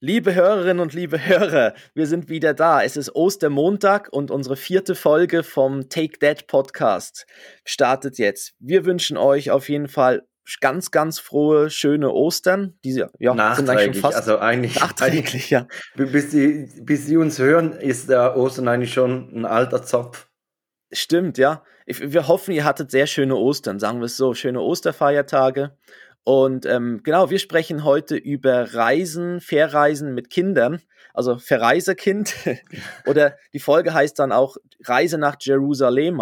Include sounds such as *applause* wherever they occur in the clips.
Liebe Hörerinnen und liebe Hörer, wir sind wieder da. Es ist Ostermontag und unsere vierte Folge vom Take That Podcast startet jetzt. Wir wünschen euch auf jeden Fall ganz, ganz frohe, schöne Ostern. Diese ja, sind eigentlich schon fast also eigentlich *laughs* nachträglich, ja. Bis sie, bis sie uns hören, ist der Ostern eigentlich schon ein alter Zopf. Stimmt, ja. Wir hoffen, ihr hattet sehr schöne Ostern, sagen wir es so, schöne Osterfeiertage. Und ähm, genau, wir sprechen heute über Reisen, Verreisen mit Kindern, also Verreisekind. *laughs* Oder die Folge heißt dann auch Reise nach Jerusalem.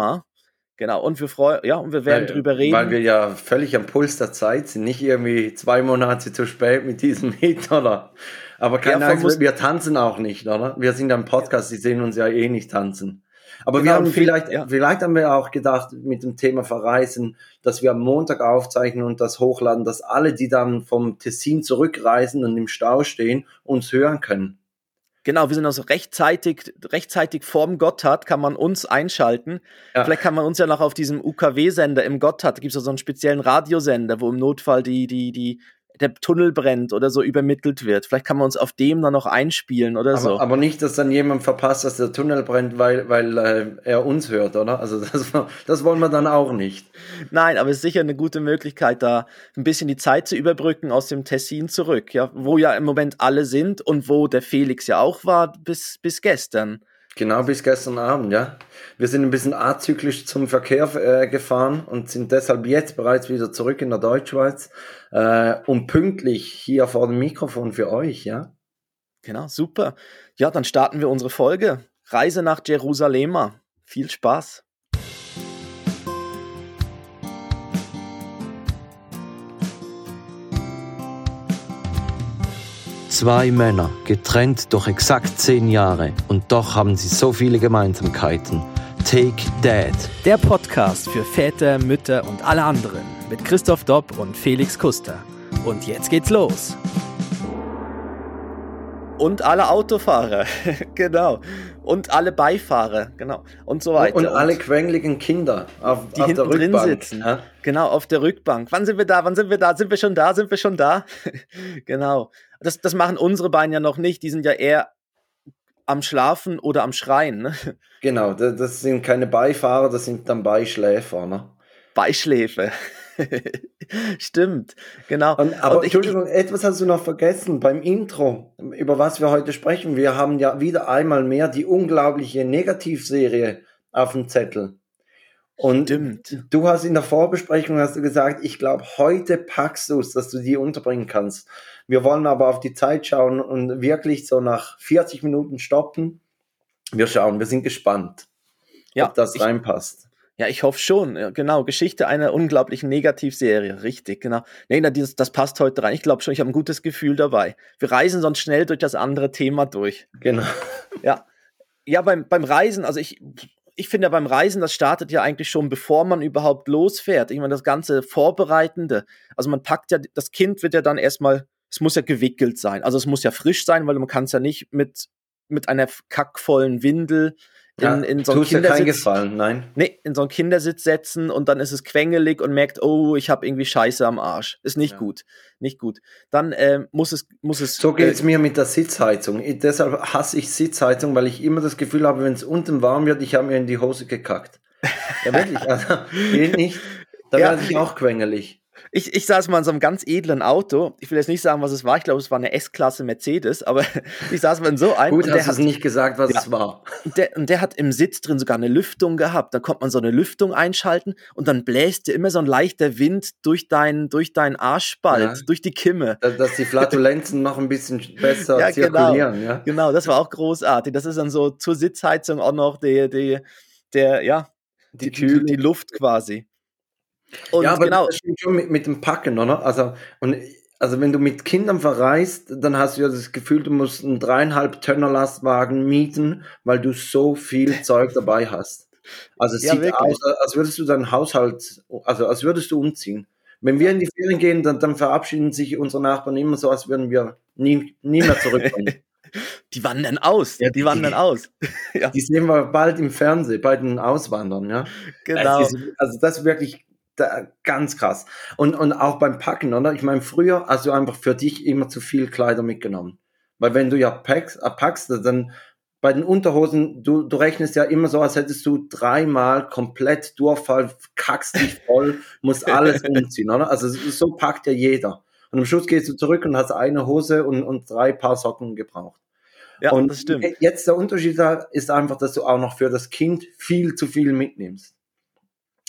Genau, und wir freuen, ja, und wir werden weil, drüber reden. Weil wir ja völlig am Puls der Zeit sind, nicht irgendwie zwei Monate zu spät mit diesem *laughs* Hit, oder? Aber keine ja, Angst, wir tanzen auch nicht, oder? Wir sind ja im Podcast, die sehen uns ja eh nicht tanzen. Aber genau, wir haben vielleicht, ja. vielleicht haben wir auch gedacht mit dem Thema Verreisen, dass wir am Montag aufzeichnen und das hochladen, dass alle, die dann vom Tessin zurückreisen und im Stau stehen, uns hören können. Genau, wir sind also rechtzeitig, rechtzeitig vorm Gotthard kann man uns einschalten. Ja. Vielleicht kann man uns ja noch auf diesem UKW-Sender im Gotthard, da gibt es so einen speziellen Radiosender, wo im Notfall die, die, die der Tunnel brennt oder so übermittelt wird. Vielleicht kann man uns auf dem dann noch einspielen oder aber, so. Aber nicht, dass dann jemand verpasst, dass der Tunnel brennt, weil, weil äh, er uns hört, oder? Also *laughs* das, das wollen wir dann auch nicht. Nein, aber es ist sicher eine gute Möglichkeit, da ein bisschen die Zeit zu überbrücken aus dem Tessin zurück, ja, wo ja im Moment alle sind und wo der Felix ja auch war bis, bis gestern. Genau, bis gestern Abend, ja. Wir sind ein bisschen azyklisch zum Verkehr äh, gefahren und sind deshalb jetzt bereits wieder zurück in der Deutschschweiz äh, und pünktlich hier vor dem Mikrofon für euch, ja. Genau, super. Ja, dann starten wir unsere Folge. Reise nach Jerusalem. Viel Spaß. Zwei Männer, getrennt durch exakt zehn Jahre und doch haben sie so viele Gemeinsamkeiten. Take Dad. Der Podcast für Väter, Mütter und alle anderen mit Christoph Dopp und Felix Kuster. Und jetzt geht's los. Und alle Autofahrer, *laughs* genau. Und alle Beifahrer, genau. Und so weiter. Und, und alle quengeligen Kinder auf, die auf hinten drin sitzen. Ja? Genau, auf der Rückbank. Wann sind wir da? Wann sind wir da? Sind wir schon da? Sind wir schon da? *laughs* genau. Das, das machen unsere Beine ja noch nicht. Die sind ja eher am Schlafen oder am Schreien. Ne? Genau, das sind keine Beifahrer, das sind dann Beischläfer. Ne? Beischläfe. *laughs* Stimmt, genau. Und, aber ich, Entschuldigung, etwas hast du noch vergessen beim Intro, über was wir heute sprechen. Wir haben ja wieder einmal mehr die unglaubliche Negativserie auf dem Zettel. Und Stimmt. du hast in der Vorbesprechung hast du gesagt, ich glaube, heute packst du es, dass du die unterbringen kannst. Wir wollen aber auf die Zeit schauen und wirklich so nach 40 Minuten stoppen. Wir schauen, wir sind gespannt, ja, ob das ich, reinpasst. Ja, ich hoffe schon. Genau, Geschichte einer unglaublichen Negativserie. Richtig, genau. Nee, na, dieses, das passt heute rein. Ich glaube schon, ich habe ein gutes Gefühl dabei. Wir reisen sonst schnell durch das andere Thema durch. Genau. Ja. Ja, beim, beim Reisen, also ich, ich finde ja beim Reisen, das startet ja eigentlich schon, bevor man überhaupt losfährt. Ich meine, das ganze Vorbereitende. Also man packt ja, das Kind wird ja dann erstmal, es muss ja gewickelt sein. Also es muss ja frisch sein, weil man kann es ja nicht mit, mit einer kackvollen Windel in, ja, in so einen Kindersitz. Gefallen, nein. Nee, in so einen Kindersitz setzen und dann ist es quengelig und merkt, oh, ich habe irgendwie Scheiße am Arsch. Ist nicht ja. gut. Nicht gut. Dann äh, muss es, muss es. So geht's äh, mir mit der Sitzheizung. Ich, deshalb hasse ich Sitzheizung, weil ich immer das Gefühl habe, wenn es unten warm wird, ich habe mir in die Hose gekackt. Ja, wirklich. Also, *laughs* geht nicht. Da ja. werde ich auch quengelig. Ich, ich saß mal in so einem ganz edlen Auto. Ich will jetzt nicht sagen, was es war. Ich glaube, es war eine S-Klasse Mercedes, aber *laughs* ich saß mal in so einem. Gut, hast du nicht gesagt, was ja, es war. Und der, und der hat im Sitz drin sogar eine Lüftung gehabt. Da konnte man so eine Lüftung einschalten und dann bläst dir immer so ein leichter Wind durch deinen durch deinen Arschspalt, ja. durch die Kimme. Dass die Flatulenzen noch ein bisschen besser *laughs* ja, genau. zirkulieren. Genau. Ja, genau. Das war auch großartig. Das ist dann so zur Sitzheizung auch noch die, die, der, ja, die, die, die Luft quasi. Und ja, aber genau. das stimmt schon mit, mit dem Packen, oder? Also, und, also wenn du mit Kindern verreist, dann hast du ja das Gefühl, du musst einen dreieinhalb Tönner Lastwagen mieten, weil du so viel *laughs* Zeug dabei hast. Also es ja, sieht wirklich. aus, als würdest du deinen Haushalt, also als würdest du umziehen. Wenn wir in die Ferien gehen, dann, dann verabschieden sich unsere Nachbarn immer so, als würden wir nie, nie mehr zurückkommen. *laughs* die wandern aus, ja, die, wandern *laughs* aus. ja. Die sehen wir bald im Fernsehen, bei den Auswandern, ja. Genau. Also das ist wirklich da, ganz krass. Und, und auch beim Packen, oder? Ich meine, früher hast du einfach für dich immer zu viel Kleider mitgenommen. Weil wenn du ja packst, äh, packst dann bei den Unterhosen, du, du rechnest ja immer so, als hättest du dreimal komplett Durchfall, kackst dich *laughs* voll, musst alles umziehen, oder? Also so packt ja jeder. Und am Schluss gehst du zurück und hast eine Hose und, und drei Paar Socken gebraucht. Ja, und das stimmt. Jetzt der Unterschied ist einfach, dass du auch noch für das Kind viel zu viel mitnimmst.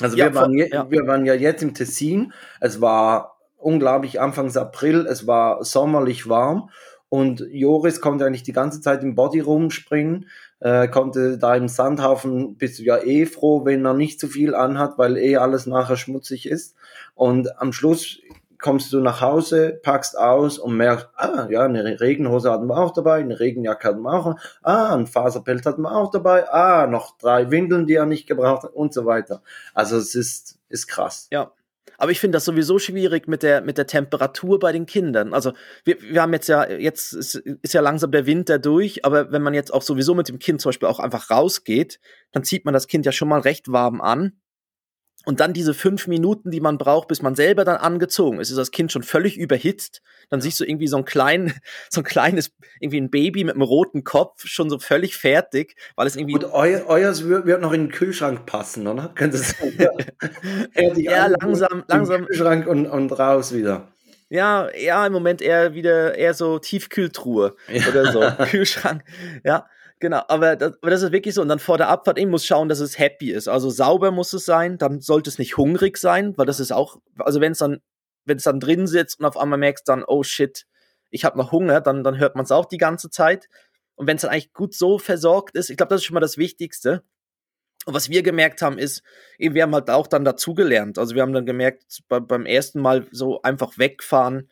Also ja, wir, waren ja. wir waren ja jetzt im Tessin. Es war unglaublich Anfangs April. Es war sommerlich warm. Und Joris konnte eigentlich die ganze Zeit im Body rumspringen, äh, konnte da im Sandhaufen, bist du ja eh froh, wenn er nicht zu viel anhat, weil eh alles nachher schmutzig ist. Und am Schluss kommst du nach Hause, packst aus und merkst, ah, ja, eine Regenhose hatten wir auch dabei, eine Regenjacke hatten wir auch, ah, ein Faserpelz hatten wir auch dabei, ah, noch drei Windeln, die er nicht gebraucht hat und so weiter. Also es ist, ist krass. Ja. Aber ich finde das sowieso schwierig mit der, mit der Temperatur bei den Kindern. Also wir, wir haben jetzt ja, jetzt ist, ist ja langsam der Winter durch, aber wenn man jetzt auch sowieso mit dem Kind zum Beispiel auch einfach rausgeht, dann zieht man das Kind ja schon mal recht warm an und dann diese fünf Minuten, die man braucht, bis man selber dann angezogen ist, ist das Kind schon völlig überhitzt. Dann siehst du irgendwie so ein klein, *laughs* so ein kleines, irgendwie ein Baby mit einem roten Kopf, schon so völlig fertig, weil es irgendwie. Und euer, euers wird, noch in den Kühlschrank passen, oder? *laughs* Könnte es ja, *laughs* ja langsam, langsam. Kühlschrank und, und raus wieder. Ja, ja, im Moment eher wieder eher so Tiefkühltruhe ja. oder so. Kühlschrank. Ja. Genau, aber das, aber das ist wirklich so. Und dann vor der Abfahrt eben muss schauen, dass es happy ist. Also sauber muss es sein, dann sollte es nicht hungrig sein, weil das ist auch, also wenn es dann, wenn es dann drin sitzt und auf einmal merkst dann, oh shit, ich habe noch Hunger, dann, dann hört man es auch die ganze Zeit. Und wenn es dann eigentlich gut so versorgt ist, ich glaube, das ist schon mal das Wichtigste. Und was wir gemerkt haben, ist, eben, wir haben halt auch dann dazugelernt. Also wir haben dann gemerkt, bei, beim ersten Mal so einfach wegfahren,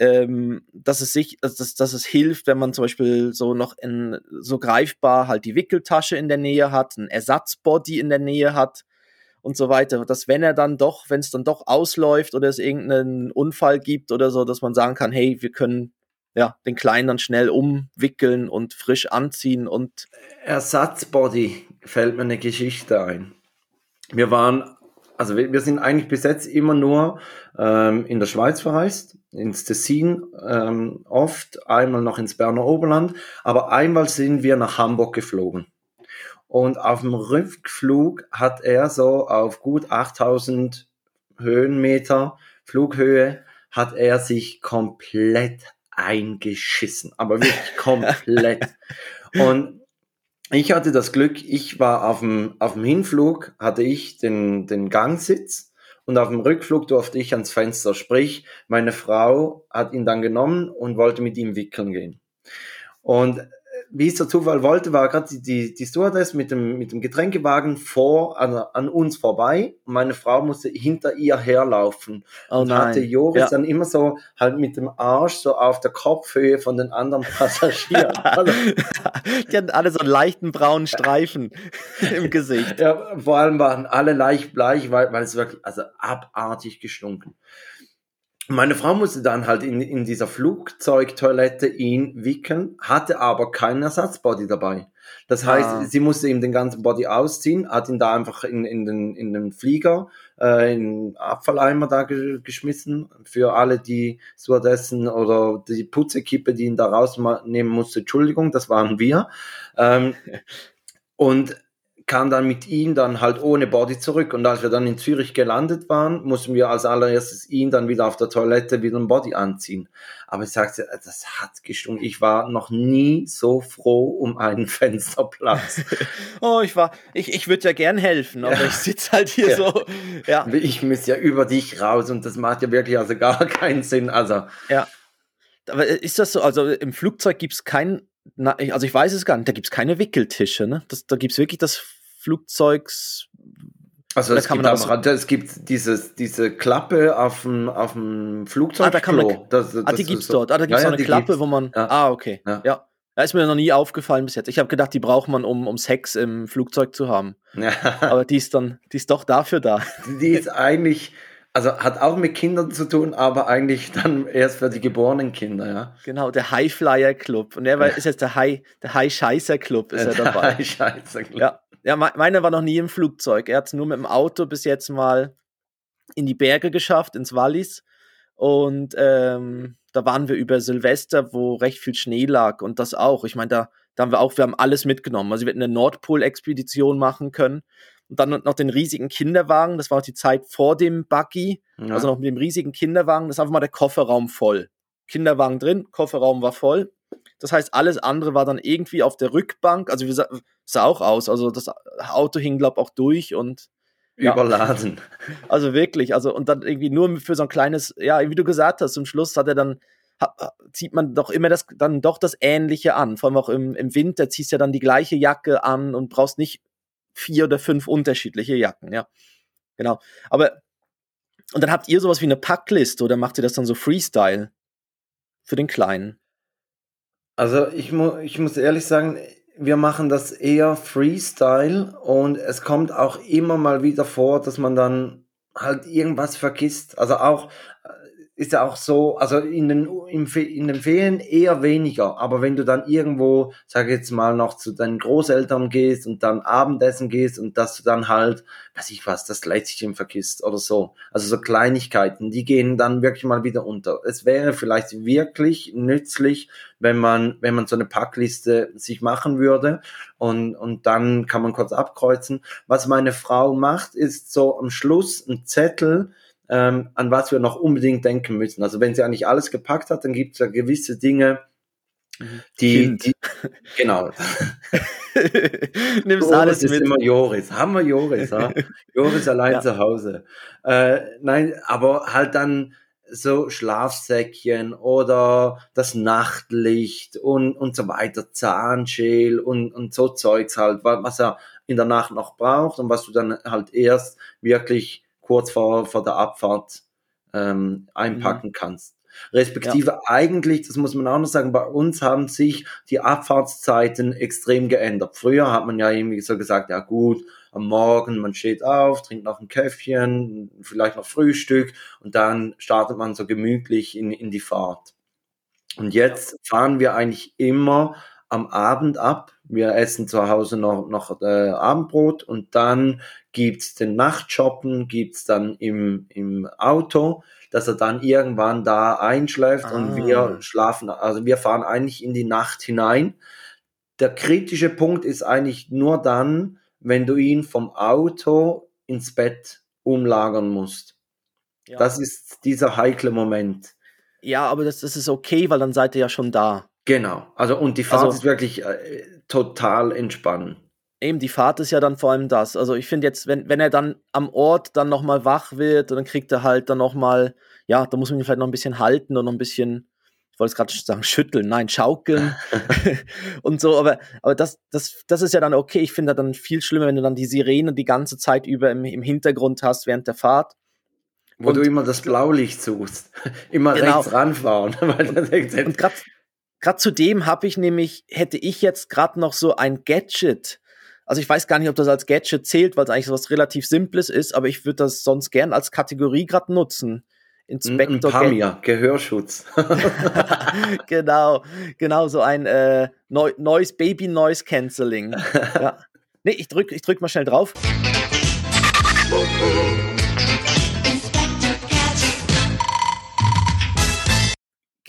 ähm, dass es sich, dass, dass es hilft, wenn man zum Beispiel so noch in so greifbar halt die Wickeltasche in der Nähe hat, ein Ersatzbody in der Nähe hat und so weiter. Dass wenn er dann doch, wenn es dann doch ausläuft oder es irgendeinen Unfall gibt oder so, dass man sagen kann, hey, wir können ja den Kleinen dann schnell umwickeln und frisch anziehen und Ersatzbody fällt mir eine Geschichte ein. Wir waren also wir, sind eigentlich bis jetzt immer nur ähm, in der Schweiz verreist, ins Tessin ähm, oft, einmal noch ins Berner Oberland, aber einmal sind wir nach Hamburg geflogen. Und auf dem Rückflug hat er so auf gut 8000 Höhenmeter Flughöhe, hat er sich komplett eingeschissen, aber wirklich *laughs* komplett. Und ich hatte das Glück, ich war auf dem, auf dem Hinflug, hatte ich den, den Gangsitz und auf dem Rückflug durfte ich ans Fenster. Sprich, meine Frau hat ihn dann genommen und wollte mit ihm wickeln gehen. Und wie es der Zufall wollte, war gerade die, die, die Stewardess mit dem, mit dem Getränkewagen vor, an, an uns vorbei. Und meine Frau musste hinter ihr herlaufen. Oh und hatte Joris ja. dann immer so halt mit dem Arsch so auf der Kopfhöhe von den anderen Passagieren. *laughs* Also die hatten alle so einen leichten braunen Streifen *laughs* im Gesicht. Ja, vor allem waren alle leicht bleich, weil, weil es wirklich, also abartig gestunken. Meine Frau musste dann halt in, in dieser Flugzeugtoilette ihn wickeln, hatte aber keinen Ersatzbody dabei. Das heißt, ah. sie musste ihm den ganzen Body ausziehen, hat ihn da einfach in, in, den, in den Flieger, äh, in den Abfalleimer da ge geschmissen. Für alle, die Stewardessen oder die Putzekippe, die ihn da rausnehmen musste, Entschuldigung, das waren wir. Ähm, *laughs* und kam dann mit ihm dann halt ohne Body zurück. Und als wir dann in Zürich gelandet waren, mussten wir als allererstes ihn dann wieder auf der Toilette wieder ein Body anziehen. Aber ich sagte, das hat gestunken. Ich war noch nie so froh um einen *laughs* Fensterplatz. *laughs* oh, ich war, ich, ich würde ja gern helfen, aber ja. ich sitze halt hier ja. so. Ja. Ich muss ja über dich raus und das macht ja wirklich also gar *laughs* keinen Sinn. Also. Ja. Aber ist das so? Also im Flugzeug gibt es keinen also ich weiß es gar nicht, da gibt es keine Wickeltische, ne? Das, da gibt es wirklich das Flugzeugs. Also es gibt, auch, es gibt dieses, diese Klappe auf dem, auf dem Flugzeug. Ah, da kann man, das, das ah, die gibt's so, dort. Ah, da gibt's ja, so eine Klappe, wo man. Ja. Ah, okay. Ja. ja. Da ist mir noch nie aufgefallen bis jetzt. Ich habe gedacht, die braucht man, um, um Sex im Flugzeug zu haben. Ja. *laughs* Aber die ist dann, die ist doch dafür da. *laughs* Die ist eigentlich, also hat auch mit Kindern zu tun, aber eigentlich dann erst für die geborenen Kinder, ja. Genau, der High Flyer Club. Und er ist jetzt der High, der High Scheißer Club ist der er dabei. High Scheißer Club. Ja. Ja, meine war noch nie im Flugzeug. Er hat es nur mit dem Auto bis jetzt mal in die Berge geschafft, ins Wallis. Und ähm, da waren wir über Silvester, wo recht viel Schnee lag und das auch. Ich meine, da, da haben wir auch, wir haben alles mitgenommen. Also wir hätten eine Nordpol-Expedition machen können und dann noch den riesigen Kinderwagen. Das war auch die Zeit vor dem Buggy, ja. also noch mit dem riesigen Kinderwagen. Das ist einfach mal der Kofferraum voll. Kinderwagen drin, Kofferraum war voll. Das heißt, alles andere war dann irgendwie auf der Rückbank. Also wir sah, sah auch aus. Also das Auto hing, glaube ich, auch durch und ja. überladen. Also wirklich, also und dann irgendwie nur für so ein kleines, ja, wie du gesagt hast, zum Schluss hat er dann, hat, zieht man doch immer das, dann doch das Ähnliche an. Vor allem auch im, im Winter ziehst du ja dann die gleiche Jacke an und brauchst nicht vier oder fünf unterschiedliche Jacken, ja. Genau. Aber, und dann habt ihr sowas wie eine Packliste oder macht ihr das dann so Freestyle für den Kleinen? Also ich, mu ich muss ehrlich sagen, wir machen das eher Freestyle und es kommt auch immer mal wieder vor, dass man dann halt irgendwas vergisst. Also auch ist ja auch so, also in den, in den Ferien eher weniger, aber wenn du dann irgendwo, sag ich jetzt mal, noch zu deinen Großeltern gehst und dann Abendessen gehst und dass du dann halt, weiß ich was, das Leitchen vergisst oder so. Also so Kleinigkeiten, die gehen dann wirklich mal wieder unter. Es wäre vielleicht wirklich nützlich, wenn man, wenn man so eine Packliste sich machen würde und, und dann kann man kurz abkreuzen. Was meine Frau macht, ist so am Schluss ein Zettel, ähm, an was wir noch unbedingt denken müssen. Also wenn sie eigentlich alles gepackt hat, dann gibt es ja gewisse Dinge, die, die genau. *laughs* Nimmst Joris alles ist mit. immer Joris. Haben wir Joris, ha? *laughs* Joris allein ja. zu Hause. Äh, nein, aber halt dann so Schlafsäckchen oder das Nachtlicht und, und so weiter, Zahnschäl und, und so Zeugs halt, was er in der Nacht noch braucht und was du dann halt erst wirklich kurz vor, vor der Abfahrt ähm, einpacken mhm. kannst. Respektive ja. eigentlich, das muss man auch noch sagen, bei uns haben sich die Abfahrtszeiten extrem geändert. Früher hat man ja irgendwie so gesagt, ja gut, am Morgen, man steht auf, trinkt noch ein Käffchen, vielleicht noch Frühstück und dann startet man so gemütlich in, in die Fahrt. Und jetzt fahren wir eigentlich immer am Abend ab. Wir essen zu Hause noch, noch äh, Abendbrot und dann gibt's den Nachtshoppen, gibt's dann im, im Auto, dass er dann irgendwann da einschläft ah. und wir schlafen, also wir fahren eigentlich in die Nacht hinein. Der kritische Punkt ist eigentlich nur dann, wenn du ihn vom Auto ins Bett umlagern musst. Ja. Das ist dieser heikle Moment. Ja, aber das, das ist okay, weil dann seid ihr ja schon da. Genau. Also und die Fahrt also, ist wirklich äh, total entspannen. Eben, die Fahrt ist ja dann vor allem das. Also ich finde jetzt, wenn, wenn er dann am Ort dann nochmal wach wird, dann kriegt er halt dann nochmal, ja, da muss man ihn vielleicht noch ein bisschen halten und noch ein bisschen, ich wollte es gerade sagen, schütteln, nein, schaukeln *laughs* *laughs* und so, aber, aber das, das, das ist ja dann okay. Ich finde dann viel schlimmer, wenn du dann die Sirene die ganze Zeit über im, im Hintergrund hast während der Fahrt. Wo und, du immer das Blaulicht suchst. *laughs* immer genau. rechts ranfahren. und gerade gerade zu dem habe ich nämlich, hätte ich jetzt gerade noch so ein Gadget. Also ich weiß gar nicht, ob das als Gadget zählt, weil es eigentlich so was relativ Simples ist, aber ich würde das sonst gern als Kategorie gerade nutzen. Inspektor Pamir, Gehörschutz. *laughs* *laughs* genau, genau, so ein äh, Noise, Baby Noise Cancelling. ja. Nee, ich drück, ich drück mal schnell drauf.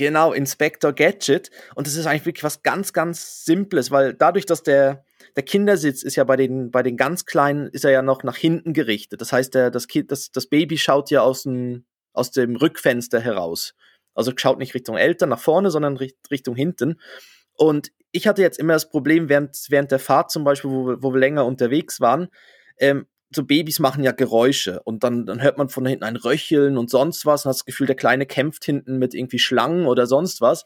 Genau, Inspector Gadget. Und das ist eigentlich wirklich was ganz, ganz Simples, weil dadurch, dass der, der Kindersitz ist ja bei den, bei den ganz Kleinen, ist er ja noch nach hinten gerichtet. Das heißt, der, das, kind, das, das Baby schaut ja aus dem, aus dem Rückfenster heraus. Also schaut nicht Richtung Eltern nach vorne, sondern Richtung hinten. Und ich hatte jetzt immer das Problem, während, während der Fahrt zum Beispiel, wo, wo wir länger unterwegs waren, ähm, so Babys machen ja Geräusche und dann, dann hört man von hinten ein Röcheln und sonst was und hat das Gefühl, der Kleine kämpft hinten mit irgendwie Schlangen oder sonst was.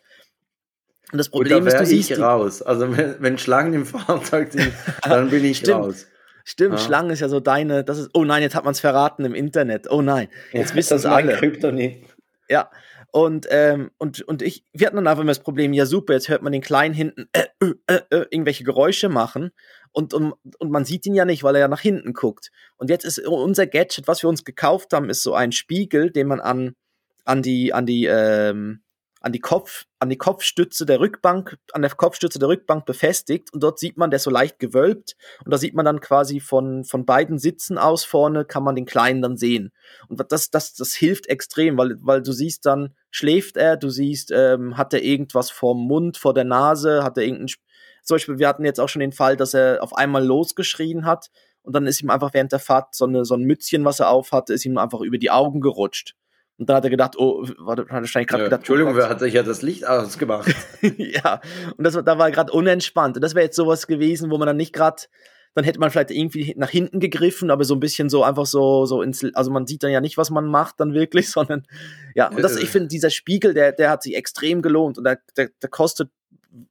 Und das Problem und da ist, du siehst. Ich raus. Also wenn, wenn Schlangen im Fahrzeug *laughs* sind, dann bin ich Stimmt. raus. Stimmt, ja. Schlangen ist ja so deine, das ist, oh nein, jetzt hat man es verraten im Internet. Oh nein, jetzt ja, wissen es alle. Kryptonit. Ja, und, ähm, und, und ich, wir hatten dann einfach immer das Problem, ja super, jetzt hört man den Kleinen hinten äh, äh, äh, äh irgendwelche Geräusche machen und, und, und man sieht ihn ja nicht, weil er ja nach hinten guckt. Und jetzt ist unser Gadget, was wir uns gekauft haben, ist so ein Spiegel, den man an, an die, an die, ähm, an die Kopf, an die Kopfstütze der Rückbank, an der Kopfstütze der Rückbank befestigt und dort sieht man, der ist so leicht gewölbt und da sieht man dann quasi von, von beiden Sitzen aus vorne kann man den Kleinen dann sehen. Und das, das, das hilft extrem, weil, weil du siehst dann, schläft er, du siehst, ähm, hat er irgendwas vorm Mund, vor der Nase, hat er irgendein, zum Beispiel, wir hatten jetzt auch schon den Fall, dass er auf einmal losgeschrien hat und dann ist ihm einfach während der Fahrt so, eine, so ein Mützchen, was er auf hatte, ist ihm einfach über die Augen gerutscht. Und dann hat er gedacht, oh, warte, hat er wahrscheinlich gerade ja, gedacht, Entschuldigung, oh wer hat sich ja das Licht ausgemacht? *laughs* ja, und das, da war gerade unentspannt. Und das wäre jetzt sowas gewesen, wo man dann nicht gerade, dann hätte man vielleicht irgendwie nach hinten gegriffen, aber so ein bisschen so einfach so, so ins, also man sieht dann ja nicht, was man macht dann wirklich, *laughs* sondern ja, und das, ich finde, dieser Spiegel, der, der hat sich extrem gelohnt und der, der, der kostet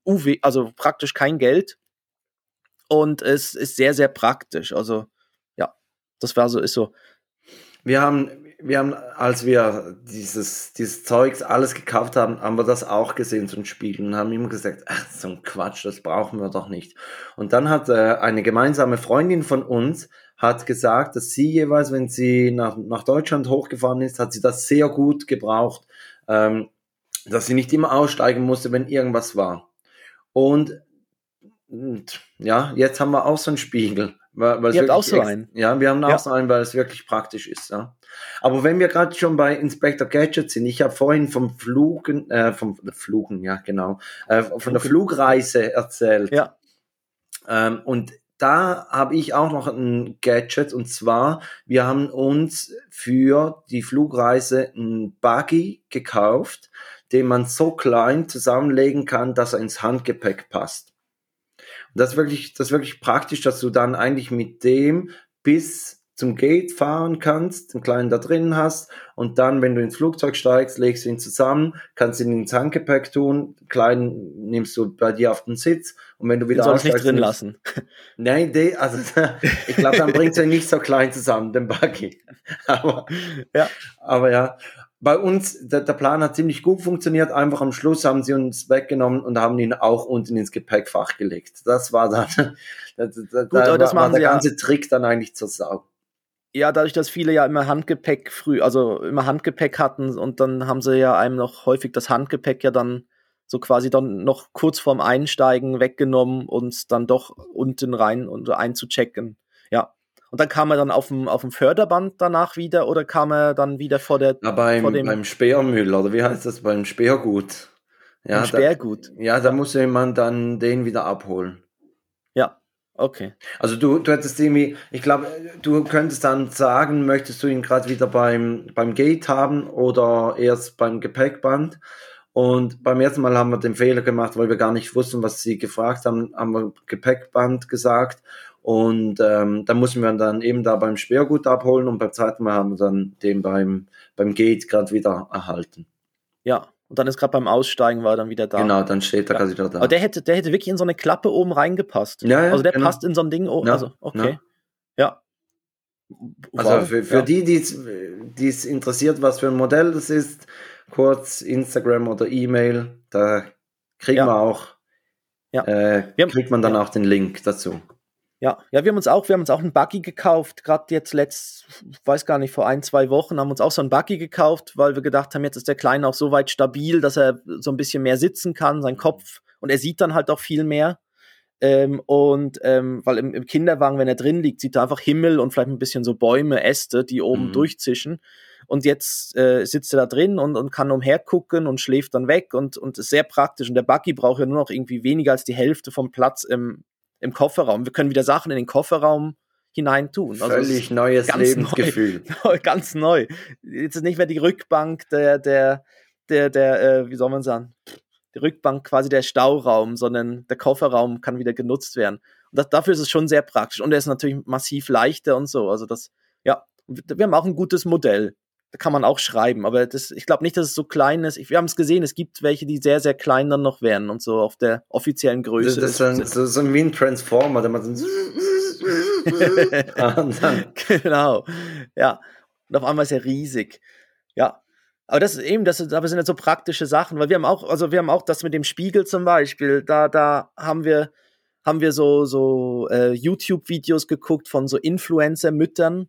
UW, also praktisch kein Geld. Und es ist sehr, sehr praktisch. Also, ja, das war so, ist so. Wir haben, wir haben, als wir dieses, dieses Zeugs alles gekauft haben, haben wir das auch gesehen, so ein Spiegel, und haben immer gesagt, ach, so ein Quatsch, das brauchen wir doch nicht. Und dann hat äh, eine gemeinsame Freundin von uns hat gesagt, dass sie jeweils, wenn sie nach, nach Deutschland hochgefahren ist, hat sie das sehr gut gebraucht, ähm, dass sie nicht immer aussteigen musste, wenn irgendwas war. Und, und ja, jetzt haben wir auch so einen Spiegel. Weil, weil Ihr habt auch so einen? Ja, wir haben auch ja. so einen, weil es wirklich praktisch ist. Ja. Aber wenn wir gerade schon bei Inspector Gadget sind, ich habe vorhin vom Flugen, äh, vom Flugen, ja genau, äh, von der Flugreise erzählt. Ja. Ähm, und da habe ich auch noch ein Gadget und zwar, wir haben uns für die Flugreise ein Buggy gekauft, den man so klein zusammenlegen kann, dass er ins Handgepäck passt. Und das ist wirklich, das ist wirklich praktisch, dass du dann eigentlich mit dem bis zum Gate fahren kannst, einen kleinen da drin hast und dann, wenn du ins Flugzeug steigst, legst du ihn zusammen, kannst ihn ins Handgepäck tun, kleinen nimmst du bei dir auf den Sitz und wenn du wieder sollst nicht drin lassen. *laughs* Nein, die, also *laughs* ich glaube, dann bringt er nicht so klein zusammen, den Buggy. *laughs* aber ja, aber ja, bei uns, der, der, Plan hat ziemlich gut funktioniert. Einfach am Schluss haben sie uns weggenommen und haben ihn auch unten ins Gepäckfach gelegt. Das war dann, *laughs* da, da, gut, da das war, war der ganze ja. Trick dann eigentlich zur Sau. Ja, dadurch, dass viele ja immer Handgepäck früh, also immer Handgepäck hatten und dann haben sie ja einem noch häufig das Handgepäck ja dann so quasi dann noch kurz vorm Einsteigen weggenommen und dann doch unten rein und einzuchecken. Ja. Und dann kam er dann auf dem, auf dem Förderband danach wieder oder kam er dann wieder vor der. Ja, beim, vor dem beim Speermüll oder wie heißt das? Beim Speergut. Ja, beim Speergut. Da, ja, da muss man dann den wieder abholen. Okay. Also du, du hättest irgendwie, ich glaube, du könntest dann sagen, möchtest du ihn gerade wieder beim, beim Gate haben oder erst beim Gepäckband. Und beim ersten Mal haben wir den Fehler gemacht, weil wir gar nicht wussten, was sie gefragt haben, haben wir Gepäckband gesagt. Und ähm, da mussten wir dann eben da beim Sperrgut abholen und beim zweiten Mal haben wir dann den beim, beim Gate gerade wieder erhalten. Ja, und dann ist gerade beim Aussteigen war er dann wieder da. Genau, dann steht er ja. quasi wieder da. Aber der hätte, der hätte wirklich in so eine Klappe oben reingepasst. Ja, ja, also der genau. passt in so ein Ding oben. Ja, also, okay. Ja. Wow. Also für, für die, die es interessiert, was für ein Modell das ist, kurz Instagram oder E-Mail, da kriegen wir auch, ja. äh, kriegt man dann auch den Link dazu. Ja, ja, wir haben uns auch, wir haben uns auch einen Buggy gekauft, gerade jetzt letzt, weiß gar nicht, vor ein, zwei Wochen haben wir uns auch so einen Buggy gekauft, weil wir gedacht haben, jetzt ist der Kleine auch so weit stabil, dass er so ein bisschen mehr sitzen kann, sein Kopf, und er sieht dann halt auch viel mehr. Ähm, und ähm, weil im, im, Kinderwagen, wenn er drin liegt, sieht er einfach Himmel und vielleicht ein bisschen so Bäume, Äste, die oben mhm. durchzischen. Und jetzt äh, sitzt er da drin und, und kann umhergucken und schläft dann weg und, und ist sehr praktisch. Und der Buggy braucht ja nur noch irgendwie weniger als die Hälfte vom Platz im, im Kofferraum. Wir können wieder Sachen in den Kofferraum hinein tun. Also Völlig neues Lebensgefühl. *laughs* Neu, ganz neu. Jetzt ist nicht mehr die Rückbank der, der, der, der, äh, wie soll man sagen, die Rückbank quasi der Stauraum, sondern der Kofferraum kann wieder genutzt werden. Und das, dafür ist es schon sehr praktisch. Und er ist natürlich massiv leichter und so. Also das, ja, wir haben auch ein gutes Modell da kann man auch schreiben, aber das, ich glaube nicht, dass es so klein ist. Ich, wir haben es gesehen, es gibt welche, die sehr, sehr klein dann noch werden und so auf der offiziellen Größe. Das, das ist so, so wie ein Transformer, der man so *laughs* genau, ja. Und auf einmal ist er riesig. Ja, aber das ist eben, das, aber sind ja so praktische Sachen, weil wir haben auch, also wir haben auch das mit dem Spiegel zum Beispiel, da, da haben wir, haben wir so, so äh, YouTube-Videos geguckt von so Influencer-Müttern,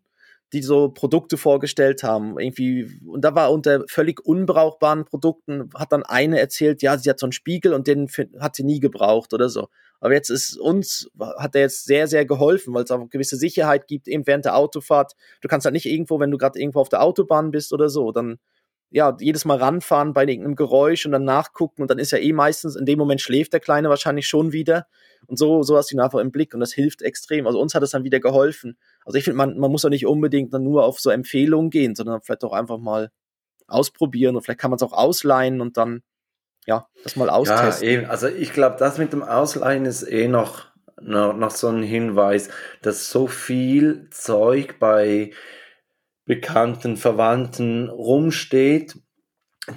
die so Produkte vorgestellt haben. Irgendwie, und da war unter völlig unbrauchbaren Produkten, hat dann eine erzählt, ja, sie hat so einen Spiegel und den hat sie nie gebraucht oder so. Aber jetzt ist uns, hat er jetzt sehr, sehr geholfen, weil es auch eine gewisse Sicherheit gibt, eben während der Autofahrt. Du kannst halt nicht irgendwo, wenn du gerade irgendwo auf der Autobahn bist oder so, dann ja, jedes Mal ranfahren bei irgendeinem Geräusch und dann nachgucken und dann ist ja eh meistens, in dem Moment schläft der Kleine wahrscheinlich schon wieder und so, so hast du ihn einfach im Blick und das hilft extrem. Also uns hat es dann wieder geholfen. Also ich finde, man, man muss ja nicht unbedingt dann nur auf so Empfehlungen gehen, sondern vielleicht auch einfach mal ausprobieren und vielleicht kann man es auch ausleihen und dann, ja, das mal austesten. Ja, eben. Also ich glaube, das mit dem Ausleihen ist eh noch, noch, noch so ein Hinweis, dass so viel Zeug bei Bekannten, Verwandten rumsteht,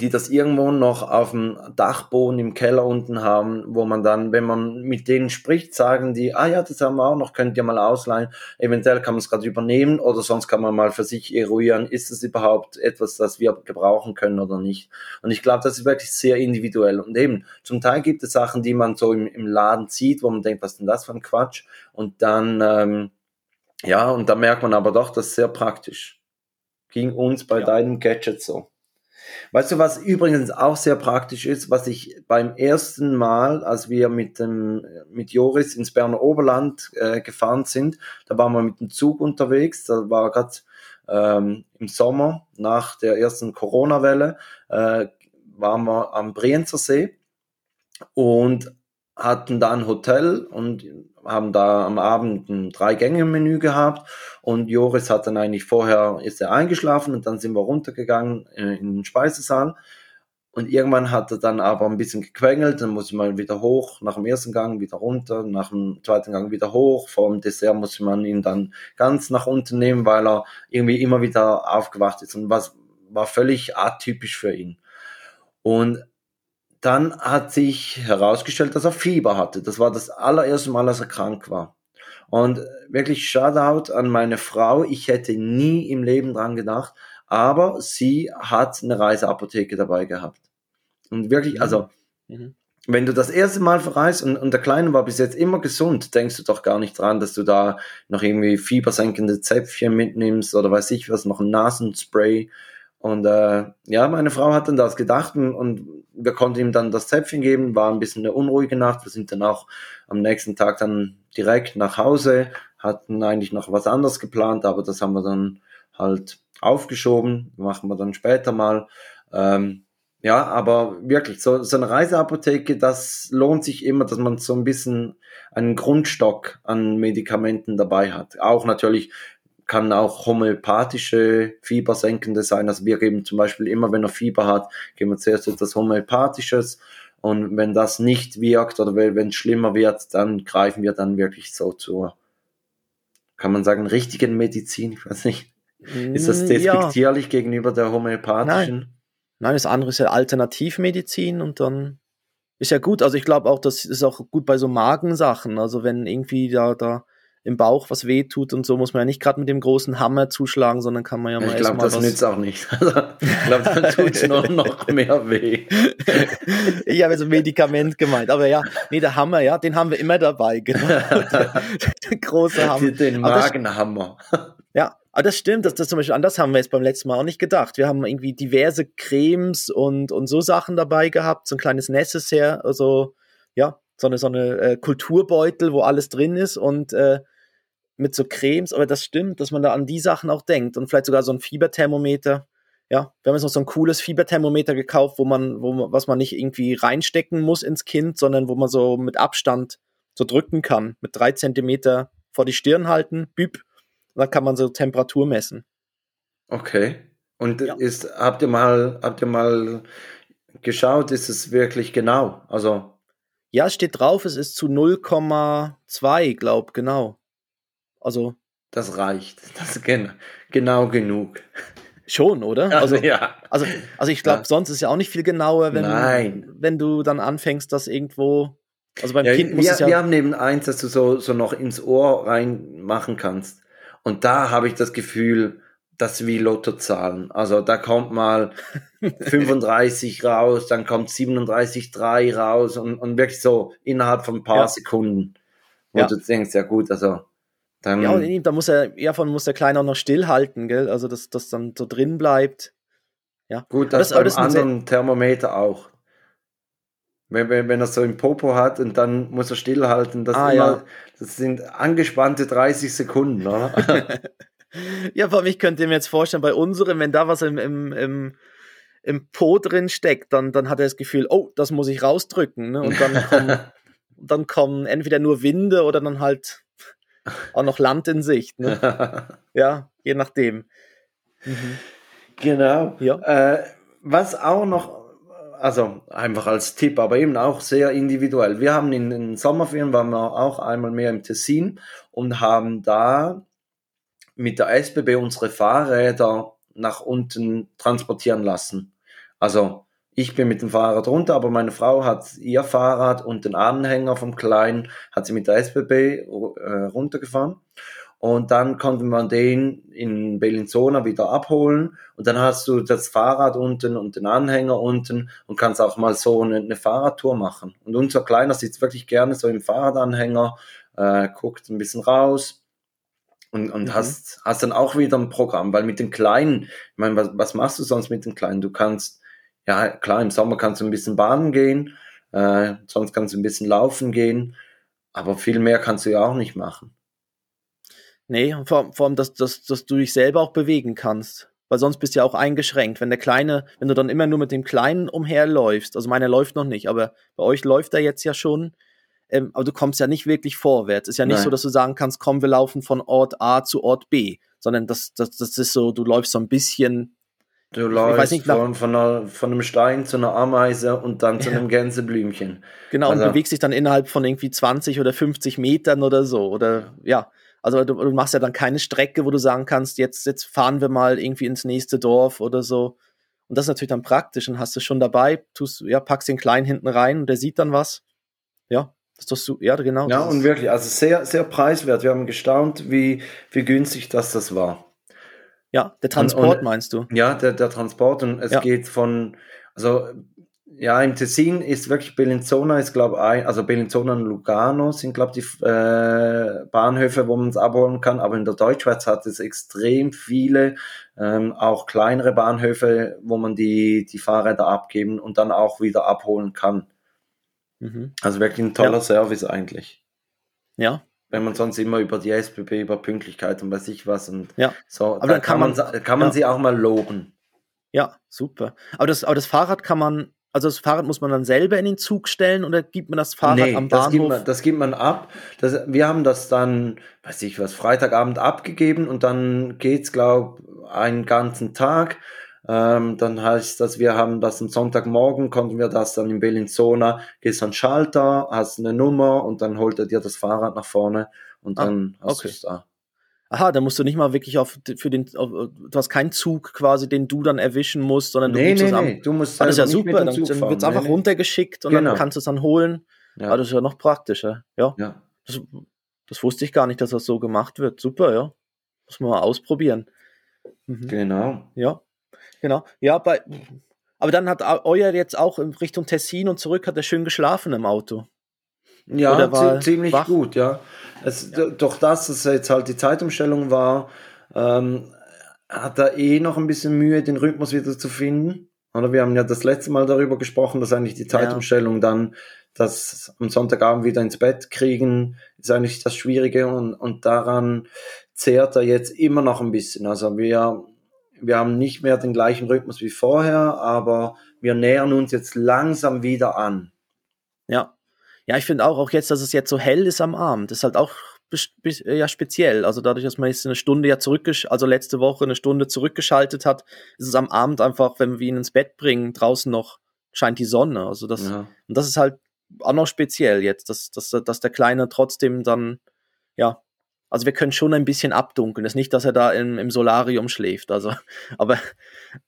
die das irgendwo noch auf dem Dachboden im Keller unten haben, wo man dann, wenn man mit denen spricht, sagen die, ah ja, das haben wir auch noch, könnt ihr mal ausleihen. Eventuell kann man es gerade übernehmen oder sonst kann man mal für sich eruieren, ist es überhaupt etwas, das wir gebrauchen können oder nicht. Und ich glaube, das ist wirklich sehr individuell. Und eben, zum Teil gibt es Sachen, die man so im, im Laden sieht, wo man denkt, was ist denn das für ein Quatsch? Und dann, ähm, ja, und da merkt man aber doch, das ist sehr praktisch. Ging uns bei ja. deinem Gadget so. Weißt du, was übrigens auch sehr praktisch ist, was ich beim ersten Mal, als wir mit dem mit Joris ins Berner Oberland äh, gefahren sind, da waren wir mit dem Zug unterwegs, da war gerade ähm, im Sommer nach der ersten Corona-Welle, äh, waren wir am Brienzer See und hatten da ein Hotel und haben da am Abend ein Drei-Gänge-Menü gehabt. Und Joris hat dann eigentlich vorher, ist er eingeschlafen und dann sind wir runtergegangen in, in den Speisesaal. Und irgendwann hat er dann aber ein bisschen gequengelt, dann muss man wieder hoch, nach dem ersten Gang wieder runter, nach dem zweiten Gang wieder hoch, vor dem Dessert muss man ihn dann ganz nach unten nehmen, weil er irgendwie immer wieder aufgewacht ist. Und was war völlig atypisch für ihn. Und dann hat sich herausgestellt, dass er Fieber hatte. Das war das allererste Mal, dass er krank war. Und wirklich Shoutout an meine Frau. Ich hätte nie im Leben dran gedacht, aber sie hat eine Reiseapotheke dabei gehabt. Und wirklich, mhm. also, mhm. wenn du das erste Mal verreist und, und der Kleine war bis jetzt immer gesund, denkst du doch gar nicht dran, dass du da noch irgendwie fiebersenkende Zäpfchen mitnimmst oder weiß ich was, noch ein Nasenspray und äh, ja, meine Frau hat dann das gedacht und, und wir konnten ihm dann das Zäpfchen geben, war ein bisschen eine unruhige Nacht. Wir sind dann auch am nächsten Tag dann direkt nach Hause, hatten eigentlich noch was anderes geplant, aber das haben wir dann halt aufgeschoben, machen wir dann später mal. Ähm, ja, aber wirklich, so, so eine Reiseapotheke, das lohnt sich immer, dass man so ein bisschen einen Grundstock an Medikamenten dabei hat. Auch natürlich kann auch homöopathische Fiebersenkende sein. Also wir geben zum Beispiel immer, wenn er Fieber hat, geben wir zuerst etwas Homöopathisches. Und wenn das nicht wirkt oder wenn es schlimmer wird, dann greifen wir dann wirklich so zur, kann man sagen, richtigen Medizin. Ich weiß nicht. Ist das despektierlich ja. gegenüber der homöopathischen? Nein. Nein, das andere ist ja Alternativmedizin und dann ist ja gut. Also ich glaube auch, das ist auch gut bei so Magensachen. Also wenn irgendwie da, da im Bauch was weh tut und so, muss man ja nicht gerade mit dem großen Hammer zuschlagen, sondern kann man ja mal Ich glaube, das was... nützt auch nicht. *laughs* Also, ich glaube, dann tut es noch, noch mehr weh. *laughs* ich habe jetzt ein Medikament gemeint, aber ja, nee, der Hammer, ja, den haben wir immer dabei, genau. der, *laughs* der große Hammer. Den Magenhammer. Ja, aber das stimmt, das, das zum Beispiel, an das haben wir jetzt beim letzten Mal auch nicht gedacht. Wir haben irgendwie diverse Cremes und, und so Sachen dabei gehabt, so ein kleines Necessaire, also ja, so eine, so eine äh, Kulturbeutel, wo alles drin ist und äh, mit so Cremes, aber das stimmt, dass man da an die Sachen auch denkt und vielleicht sogar so ein Fieberthermometer. Ja, wir haben jetzt noch so ein cooles Fieberthermometer gekauft, wo man, wo man, was man nicht irgendwie reinstecken muss ins Kind, sondern wo man so mit Abstand so drücken kann, mit drei Zentimeter vor die Stirn halten, büb, und dann kann man so Temperatur messen. Okay. Und ja. ist, habt ihr mal, habt ihr mal geschaut, ist es wirklich genau? Also. Ja, es steht drauf, es ist zu 0,2, glaub, genau. Also. Das reicht. *laughs* Das ist gen genau genug. Schon, oder? Also, ja. also, also ich glaube, ja. sonst ist ja auch nicht viel genauer, wenn, Nein. wenn du dann anfängst, das irgendwo. Also beim ja, Kind muss wir, es ja. Wir haben neben eins, dass du so, so noch ins Ohr reinmachen kannst. Und da habe ich das Gefühl, das wie Lottozahlen. Also da kommt mal *laughs* 35 raus, dann kommt 37,3 raus und, und wirklich so innerhalb von ein paar ja. Sekunden, wo ja. du denkst, ja gut, also Dann, ja, und da muss er, ja, von muss der Kleine auch noch stillhalten, gell? Also, dass das dann so drin bleibt. Ja. Gut, das, das beim anderen Thermometer auch. Wenn, wenn, wenn er so im Popo hat und dann muss er stillhalten, das, ah, immer, ja. das sind angespannte 30 Sekunden, oder? *laughs* ja, vor allem, ich könnte mir jetzt vorstellen, bei unserem, wenn da was im, im, im, im Po drin steckt, dann, dann hat er das Gefühl, oh, das muss ich rausdrücken. Ne? Und dann kommen, *laughs* dann kommen entweder nur Winde oder dann halt auch noch Land in Sicht. Ne? *laughs* ja, je nachdem. Mhm. Genau. Ja. Äh, was auch noch also einfach als Tipp, aber eben auch sehr individuell. Wir haben in den Sommerferien waren wir auch einmal mehr im Tessin und haben da mit der SBB unsere Fahrräder nach unten transportieren lassen. Also ich bin mit dem Fahrrad runter, aber meine Frau hat ihr Fahrrad und den Anhänger vom Kleinen hat sie mit der SBB äh, runtergefahren. Und dann konnte man den in Bellinzona wieder abholen. Und dann hast du das Fahrrad unten und den Anhänger unten und kannst auch mal so eine, eine Fahrradtour machen. Und unser Kleiner sitzt wirklich gerne so im Fahrradanhänger, äh, guckt ein bisschen raus, und, und mhm. hast, hast dann auch wieder ein Programm, weil mit den Kleinen, ich meine, was, was machst du sonst mit den Kleinen? Du kannst, ja klar, im Sommer kannst du ein bisschen baden gehen, äh, sonst kannst du ein bisschen laufen gehen, aber viel mehr kannst du ja auch nicht machen. Nee, vor, vor allem, dass, dass, dass du dich selber auch bewegen kannst. Weil sonst bist du ja auch eingeschränkt. Wenn der Kleine, wenn du dann immer nur mit dem Kleinen umherläufst, also meiner läuft noch nicht, aber bei euch läuft er jetzt ja schon, ähm, aber du kommst ja nicht wirklich vorwärts. Ist ja nicht Nein. so, dass du sagen kannst, komm, wir laufen von Ort A zu Ort B, sondern das, das, das ist so, du läufst so ein bisschen. Du läufst nicht, von, von, einer, von einem Stein zu einer Ameise und dann zu einem Gänseblümchen. Genau, also, und bewegst dich dann innerhalb von irgendwie 20 oder 50 Metern oder so. Oder ja. Also du, du, machst ja dann keine Strecke, wo du sagen kannst, jetzt, jetzt fahren wir mal irgendwie ins nächste Dorf oder so. Und das ist natürlich dann praktisch und hast du schon dabei, tust, ja, packst den Kleinen hinten rein und der sieht dann was. Ja, ist doch so, ja, genau. Ja, und wirklich, also sehr, sehr preiswert. Wir haben gestaunt, wie, wie günstig das das war. Ja, der Transport und, und, meinst du? Ja, der, der Transport und es ja. geht von, also ja, im Tessin ist wirklich Bellinzona ist glaube ich, also Bellinzona und Lugano sind glaube ich die äh, Bahnhöfe, wo man es abholen kann, aber in der Deutschschweiz hat es extrem viele, ähm, auch kleinere Bahnhöfe, wo man die, die Fahrräder abgeben und dann auch wieder abholen kann. Mhm. Also wirklich ein toller ja. Service eigentlich. Ja. Wenn man sonst immer über die SBB, über Pünktlichkeit und weiß ich was und ja. so, aber dann kann, kann man, kann man ja. sie auch mal loben. Ja, super. Aber das, aber das Fahrrad kann man also das Fahrrad muss man dann selber in den Zug stellen oder gibt man das Fahrrad nee, am Bahnhof? Das gibt man, das gibt man ab. Das, wir haben das dann, weiß ich was, Freitagabend abgegeben und dann geht's, glaube einen ganzen Tag. Ähm, dann heißt das, wir haben das am Sonntagmorgen, konnten wir das dann in Bellinzona, gehst an Schalter, hast eine Nummer und dann holt er dir das Fahrrad nach vorne und ah, dann ah, hast okay. du es da. Aha, da musst du nicht mal wirklich auf für den auf, du hast keinen Zug quasi, den du dann erwischen musst, sondern du nee, nee, zusammen. Nee, du musst ah, das ist ja super, dann, dann wird es einfach nee, runtergeschickt und genau. dann kannst du es dann holen. Ja. Ah, das ist ja noch praktischer. Ja. ja. Das, das, wusste ich gar nicht, dass das so gemacht wird. Super, ja. Muss man mal ausprobieren. Mhm. Genau. Ja. Genau. Ja, bei aber dann hat euer jetzt auch in Richtung Tessin und zurück hat er schön geschlafen im Auto. Ja, ziemlich wach? gut, ja. Es, ja. Durch das, dass jetzt halt die Zeitumstellung war, ähm, hat er eh noch ein bisschen Mühe, den Rhythmus wieder zu finden. Oder wir haben ja das letzte Mal darüber gesprochen, dass eigentlich die Zeitumstellung ja. dann das am Sonntagabend wieder ins Bett kriegen, ist eigentlich das Schwierige und, und daran zehrt er jetzt immer noch ein bisschen. Also wir, wir haben nicht mehr den gleichen Rhythmus wie vorher, aber wir nähern uns jetzt langsam wieder an. Ja, ja, ich finde auch, auch jetzt, dass es jetzt so hell ist am Abend, ist halt auch ja speziell. Also dadurch, dass man jetzt eine Stunde ja zurückgesch also letzte Woche eine Stunde zurückgeschaltet hat, ist es am Abend einfach, wenn wir ihn ins Bett bringen, draußen noch scheint die Sonne. Also das ja. und das ist halt auch noch speziell jetzt, dass, dass, dass der Kleine trotzdem dann ja also wir können schon ein bisschen abdunkeln. Es ist nicht, dass er da im, im Solarium schläft. Also, *laughs* aber,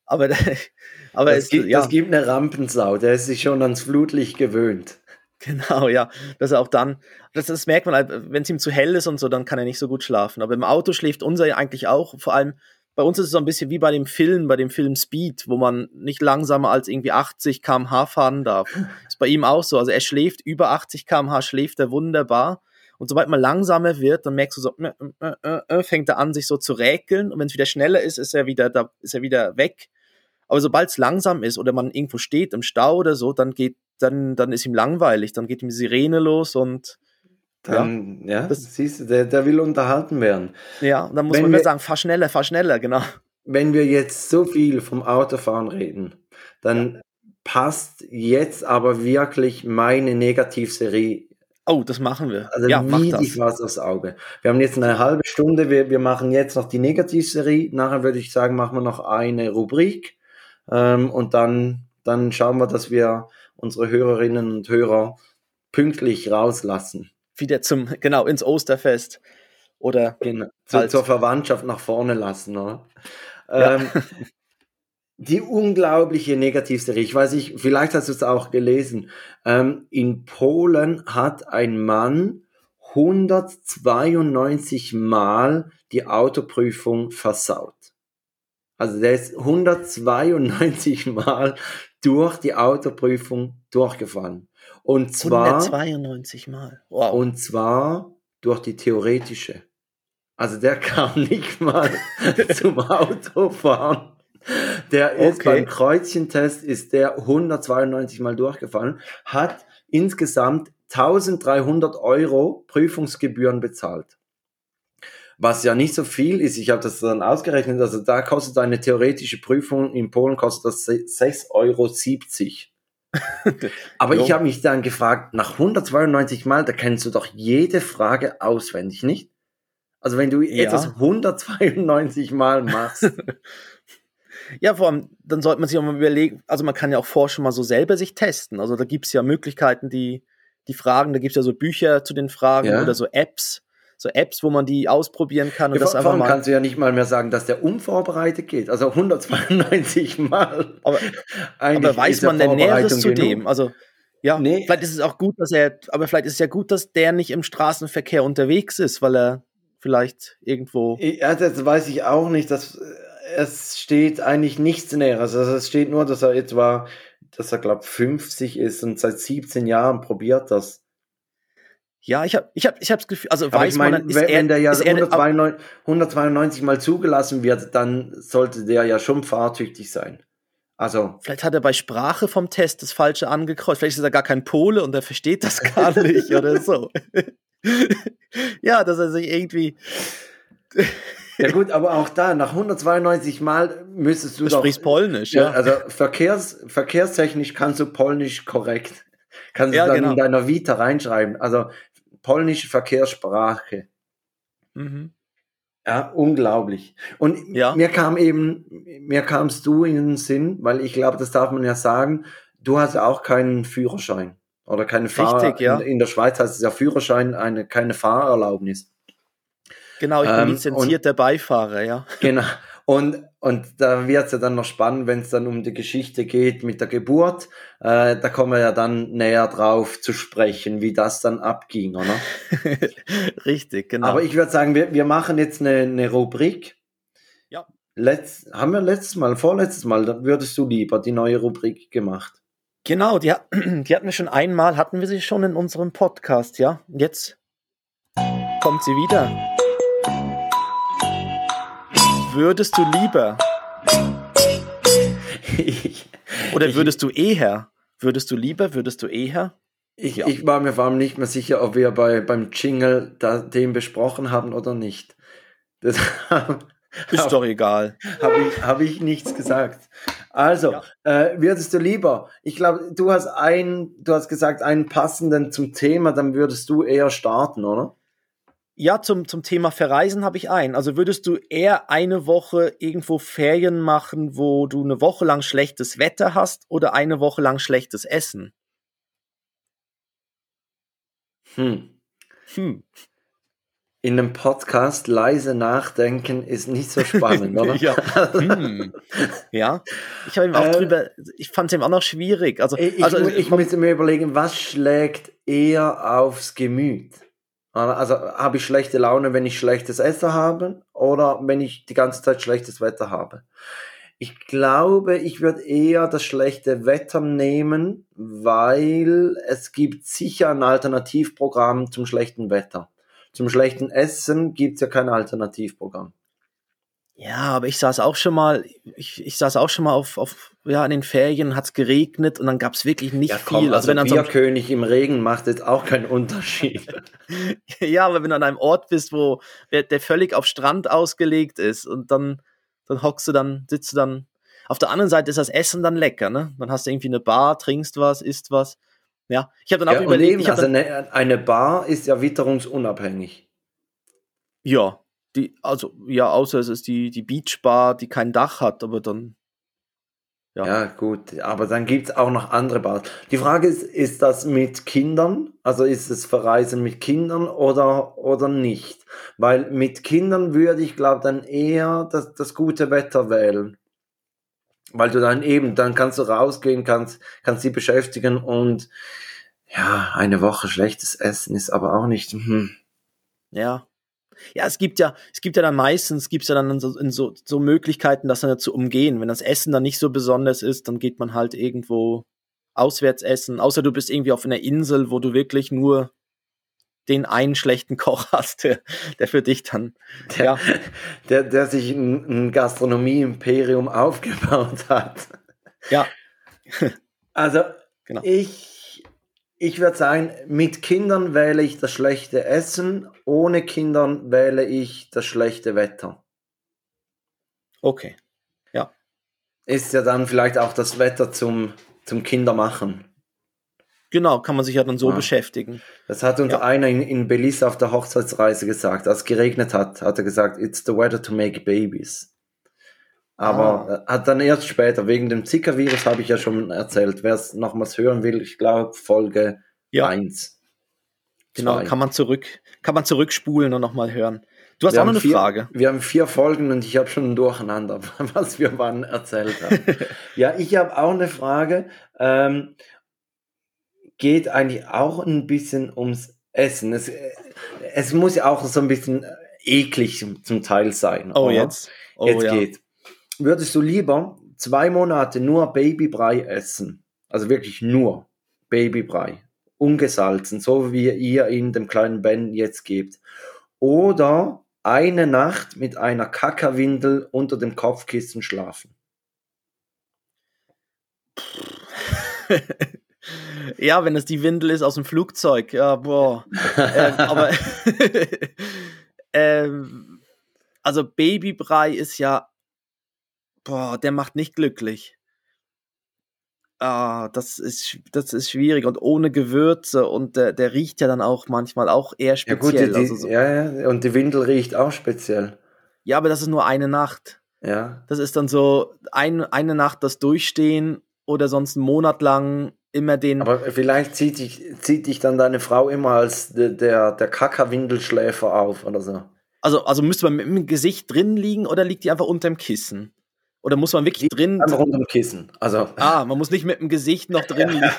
aber, *laughs* aber es, es gibt, ja. es gibt eine Rampensau, der ist sich schon ans Flutlicht gewöhnt. Genau, ja. Dass er auch dann, das, das merkt man halt, wenn es ihm zu hell ist und so, dann kann er nicht so gut schlafen. Aber im Auto schläft unser eigentlich auch. Vor allem, bei uns ist es so ein bisschen wie bei dem Film, bei dem Film Speed, wo man nicht langsamer als irgendwie 80 km/h fahren darf. ist bei ihm auch so. Also er schläft über 80 km/h, schläft er wunderbar. Und sobald man langsamer wird, dann merkst du so, äh, äh, äh, fängt er an, sich so zu räkeln. Und wenn es wieder schneller ist, ist er wieder, da ist er wieder weg. Aber sobald es langsam ist oder man irgendwo steht im Stau oder so, dann geht, dann, dann ist ihm langweilig, dann geht ihm die Sirene los und dann, ja, ja das, siehst du, der, der will unterhalten werden. Ja, dann muss wenn man wir, sagen, fahr schneller, fahr schneller, genau. Wenn wir jetzt so viel vom Autofahren reden, dann ja. passt jetzt aber wirklich meine Negativserie. Oh, das machen wir. Also ja, wie die Faust aufs Auge. Wir haben jetzt eine halbe Stunde, wir, wir machen jetzt noch die Negativserie. Nachher würde ich sagen, machen wir noch eine Rubrik. Ähm, und dann, dann schauen wir, dass wir unsere Hörerinnen und Hörer pünktlich rauslassen wieder zum, genau, ins Osterfest. Oder genau, zu, halt. zur Verwandtschaft nach vorne lassen. Oder? Ja. Ähm, *laughs* die unglaubliche Negativserie, ich weiß nicht, vielleicht hast du es auch gelesen. Ähm, in Polen hat ein Mann 192 Mal die Autoprüfung versaut. Also der ist 192 Mal durch die Autoprüfung durchgefallen. Und zwar 192 Mal. Wow. Und zwar durch die theoretische. Also der *laughs* kam nicht mal *laughs* zum Autofahren. Der ist okay. beim Kreuzchentest ist der 192 Mal durchgefallen, hat insgesamt 1300 Euro Prüfungsgebühren bezahlt. Was ja nicht so viel ist, ich habe das dann ausgerechnet, also da kostet eine theoretische Prüfung in Polen kostet das 6,70 Euro. *laughs* Aber ich habe mich dann gefragt, nach 192 Mal, da kennst du doch jede Frage auswendig, nicht? Also wenn du ja. etwas 192 Mal machst. *laughs* ja, vor allem, dann sollte man sich auch mal überlegen, also man kann ja auch vorher schon mal so selber sich testen. Also da gibt es ja Möglichkeiten, die, die Fragen, da gibt es ja so Bücher zu den Fragen ja. oder so Apps so Apps, wo man die ausprobieren kann. Und ja, das einfach mal kannst du ja nicht mal mehr sagen, dass der unvorbereitet geht. Also 192 Mal. Aber, *laughs* aber weiß man denn Näheres zu dem? Also ja, nee. vielleicht ist es auch gut, dass er, aber vielleicht ist es ja gut, dass der nicht im Straßenverkehr unterwegs ist, weil er vielleicht irgendwo. Ja, das weiß ich auch nicht. Dass, es steht eigentlich nichts Näheres. Also es steht nur, dass er etwa, dass er glaube 50 ist und seit 17 Jahren probiert das. Ja, ich habe ich hab, ich hab das Gefühl, also aber weiß ich mein, man, ist wenn, er, wenn der ja 192, 192 Mal zugelassen wird, dann sollte der ja schon fahrtüchtig sein. Also. Vielleicht hat er bei Sprache vom Test das Falsche angekreuzt. Vielleicht ist er gar kein Pole und er versteht das gar *laughs* nicht oder so. *laughs* ja, dass er sich irgendwie. Ja gut, aber auch da, nach 192 Mal müsstest du, du doch... sprichst Polnisch, ja. ja. Also verkehrs, verkehrstechnisch kannst du Polnisch korrekt. Kannst ja, du dann genau. in deiner Vita reinschreiben. Also polnische Verkehrssprache. Mhm. Ja, unglaublich. Und ja. mir kam eben, mir kamst du in den Sinn, weil ich glaube, das darf man ja sagen, du hast auch keinen Führerschein oder keine Fahrer. Ja. In, in, der Schweiz heißt es ja Führerschein, eine, keine Fahrerlaubnis. Genau, ich bin ähm, lizenzierter Beifahrer, ja. *laughs* Genau. Und, und da wird es ja dann noch spannend, wenn es dann um die Geschichte geht mit der Geburt. Äh, da kommen wir ja dann näher drauf zu sprechen, wie das dann abging, oder? *laughs* Richtig, genau. Aber ich würde sagen, wir, wir machen jetzt eine, eine Rubrik. Ja. Letzt, haben wir letztes Mal, vorletztes Mal, dann würdest du lieber die neue Rubrik gemacht. Genau, die, *clears throat* die hatten wir schon einmal, hatten wir sie schon in unserem Podcast, ja. Jetzt kommt sie wieder. Würdest du lieber? Oder würdest du eher? Würdest du lieber? Würdest du eher? Ich, ja. ich war mir vor allem nicht mehr sicher, ob wir bei, beim Jingle da, den besprochen haben oder nicht. Das ist hab, doch egal. Habe ich, hab ich nichts gesagt. Also, ja. äh, würdest du lieber, ich glaube, du hast einen, du hast gesagt, einen passenden zum Thema, dann würdest du eher starten, oder? Ja, zum, zum Thema Verreisen habe ich einen. Also würdest du eher eine Woche irgendwo Ferien machen, wo du eine Woche lang schlechtes Wetter hast oder eine Woche lang schlechtes Essen? Hm. Hm. In einem Podcast leise nachdenken ist nicht so spannend, *laughs* oder? ja. Hm. ja. Ich habe ihm auch äh, drüber, ich fand es ihm auch noch schwierig. Also, ich, also, ich, ich müsste mir überlegen, was schlägt eher aufs Gemüt? Also habe ich schlechte Laune, wenn ich schlechtes Essen habe oder wenn ich die ganze Zeit schlechtes Wetter habe. Ich glaube, ich würde eher das schlechte Wetter nehmen, weil es gibt sicher ein Alternativprogramm zum schlechten Wetter. Zum schlechten Essen gibt es ja kein Alternativprogramm. Ja, aber ich saß auch schon mal, ich, ich saß auch schon mal auf, auf ja, in den Ferien hat es geregnet und dann gab es wirklich nicht ja, komm, viel. Also, also wenn Bierkönig so im Regen macht jetzt auch keinen Unterschied. *laughs* ja, aber wenn du an einem Ort bist, wo der, der völlig auf Strand ausgelegt ist und dann dann hockst du dann, sitzt du dann. Auf der anderen Seite ist das Essen dann lecker, ne? Dann hast du irgendwie eine Bar, trinkst was, isst was. Ja, ich habe dann auch ja, überlegt. Eben, ich also eine, eine Bar ist ja witterungsunabhängig. Ja, die, also, ja, außer es ist die, die Beachbar, die kein Dach hat, aber dann ja. ja, gut, aber dann gibt es auch noch andere Bars. Die Frage ist, ist das mit Kindern? Also ist es Verreisen mit Kindern oder, oder nicht? Weil mit Kindern würde ich, glaube dann eher das, das gute Wetter wählen. Weil du dann eben, dann kannst du rausgehen, kannst, kannst sie beschäftigen und ja, eine Woche schlechtes Essen ist aber auch nicht. Hm. Ja, ja, es gibt ja, es gibt ja dann meistens, gibt's ja dann so, so, so Möglichkeiten, das dann zu umgehen. Wenn das Essen dann nicht so besonders ist, dann geht man halt irgendwo auswärts essen. Außer du bist irgendwie auf einer Insel, wo du wirklich nur den einen schlechten *laughs* Koch hast, der, der für dich dann, der, ja. der, der sich ein, ein Gastronomie-Imperium *laughs* aufgebaut hat. Ja. Also, genau. ich ich würde sagen, mit Kindern wähle ich das schlechte Essen, ohne Kindern wähle ich das schlechte Wetter. Okay. Ja. Ist ja dann vielleicht auch das Wetter zum, zum Kindermachen. Genau, kann man sich ja dann so ja. beschäftigen. Das hat uns ja. einer in, in Belize auf der Hochzeitsreise gesagt. Als es geregnet hat, hat er gesagt, it's the weather to make babies. Aber ah. hat dann erst später, wegen dem Zika-Virus habe ich ja schon erzählt. Wer es nochmals hören will, ich glaube Folge ja. 1. Genau, zwei. kann man zurück, kann man zurückspulen und nochmal hören. Du hast wir auch noch eine vier, Frage. Wir haben vier Folgen und ich habe schon durcheinander, *laughs* was wir wann erzählt haben. *laughs* ja, ich habe auch eine Frage. Ähm, geht eigentlich auch ein bisschen ums Essen. Es, es muss ja auch so ein bisschen eklig zum Teil sein. Oh, oder? jetzt. Oh, jetzt ja. geht würdest du lieber zwei Monate nur Babybrei essen? Also wirklich nur Babybrei, ungesalzen, so wie ihr ihn dem kleinen Ben jetzt gebt. Oder eine Nacht mit einer Kackerwindel unter dem Kopfkissen schlafen. *laughs* ja, wenn es die Windel ist aus dem Flugzeug, ja, boah. ähm, aber *laughs* *laughs* ähm, also Babybrei ist ja boah, der macht nicht glücklich. Ah, das ist, das ist schwierig und ohne Gewürze und der, der riecht ja dann auch manchmal auch eher speziell. Ja, gut, die, also so. ja, ja, und die Windel riecht auch speziell. Ja, aber das ist nur eine Nacht. Ja. Das ist dann so ein, eine Nacht das Durchstehen oder sonst einen Monat lang immer den. Aber vielleicht zieht dich, zieht dich dann deine Frau immer als der, der, der Kackerwindelschläfer auf oder so. Also, also müsste man mit dem Gesicht drin liegen oder liegt die einfach unter dem Kissen? Oder muss man wirklich drin. Einfach unter dem Kissen. Also. Ah, man muss nicht mit dem Gesicht noch drin liegen.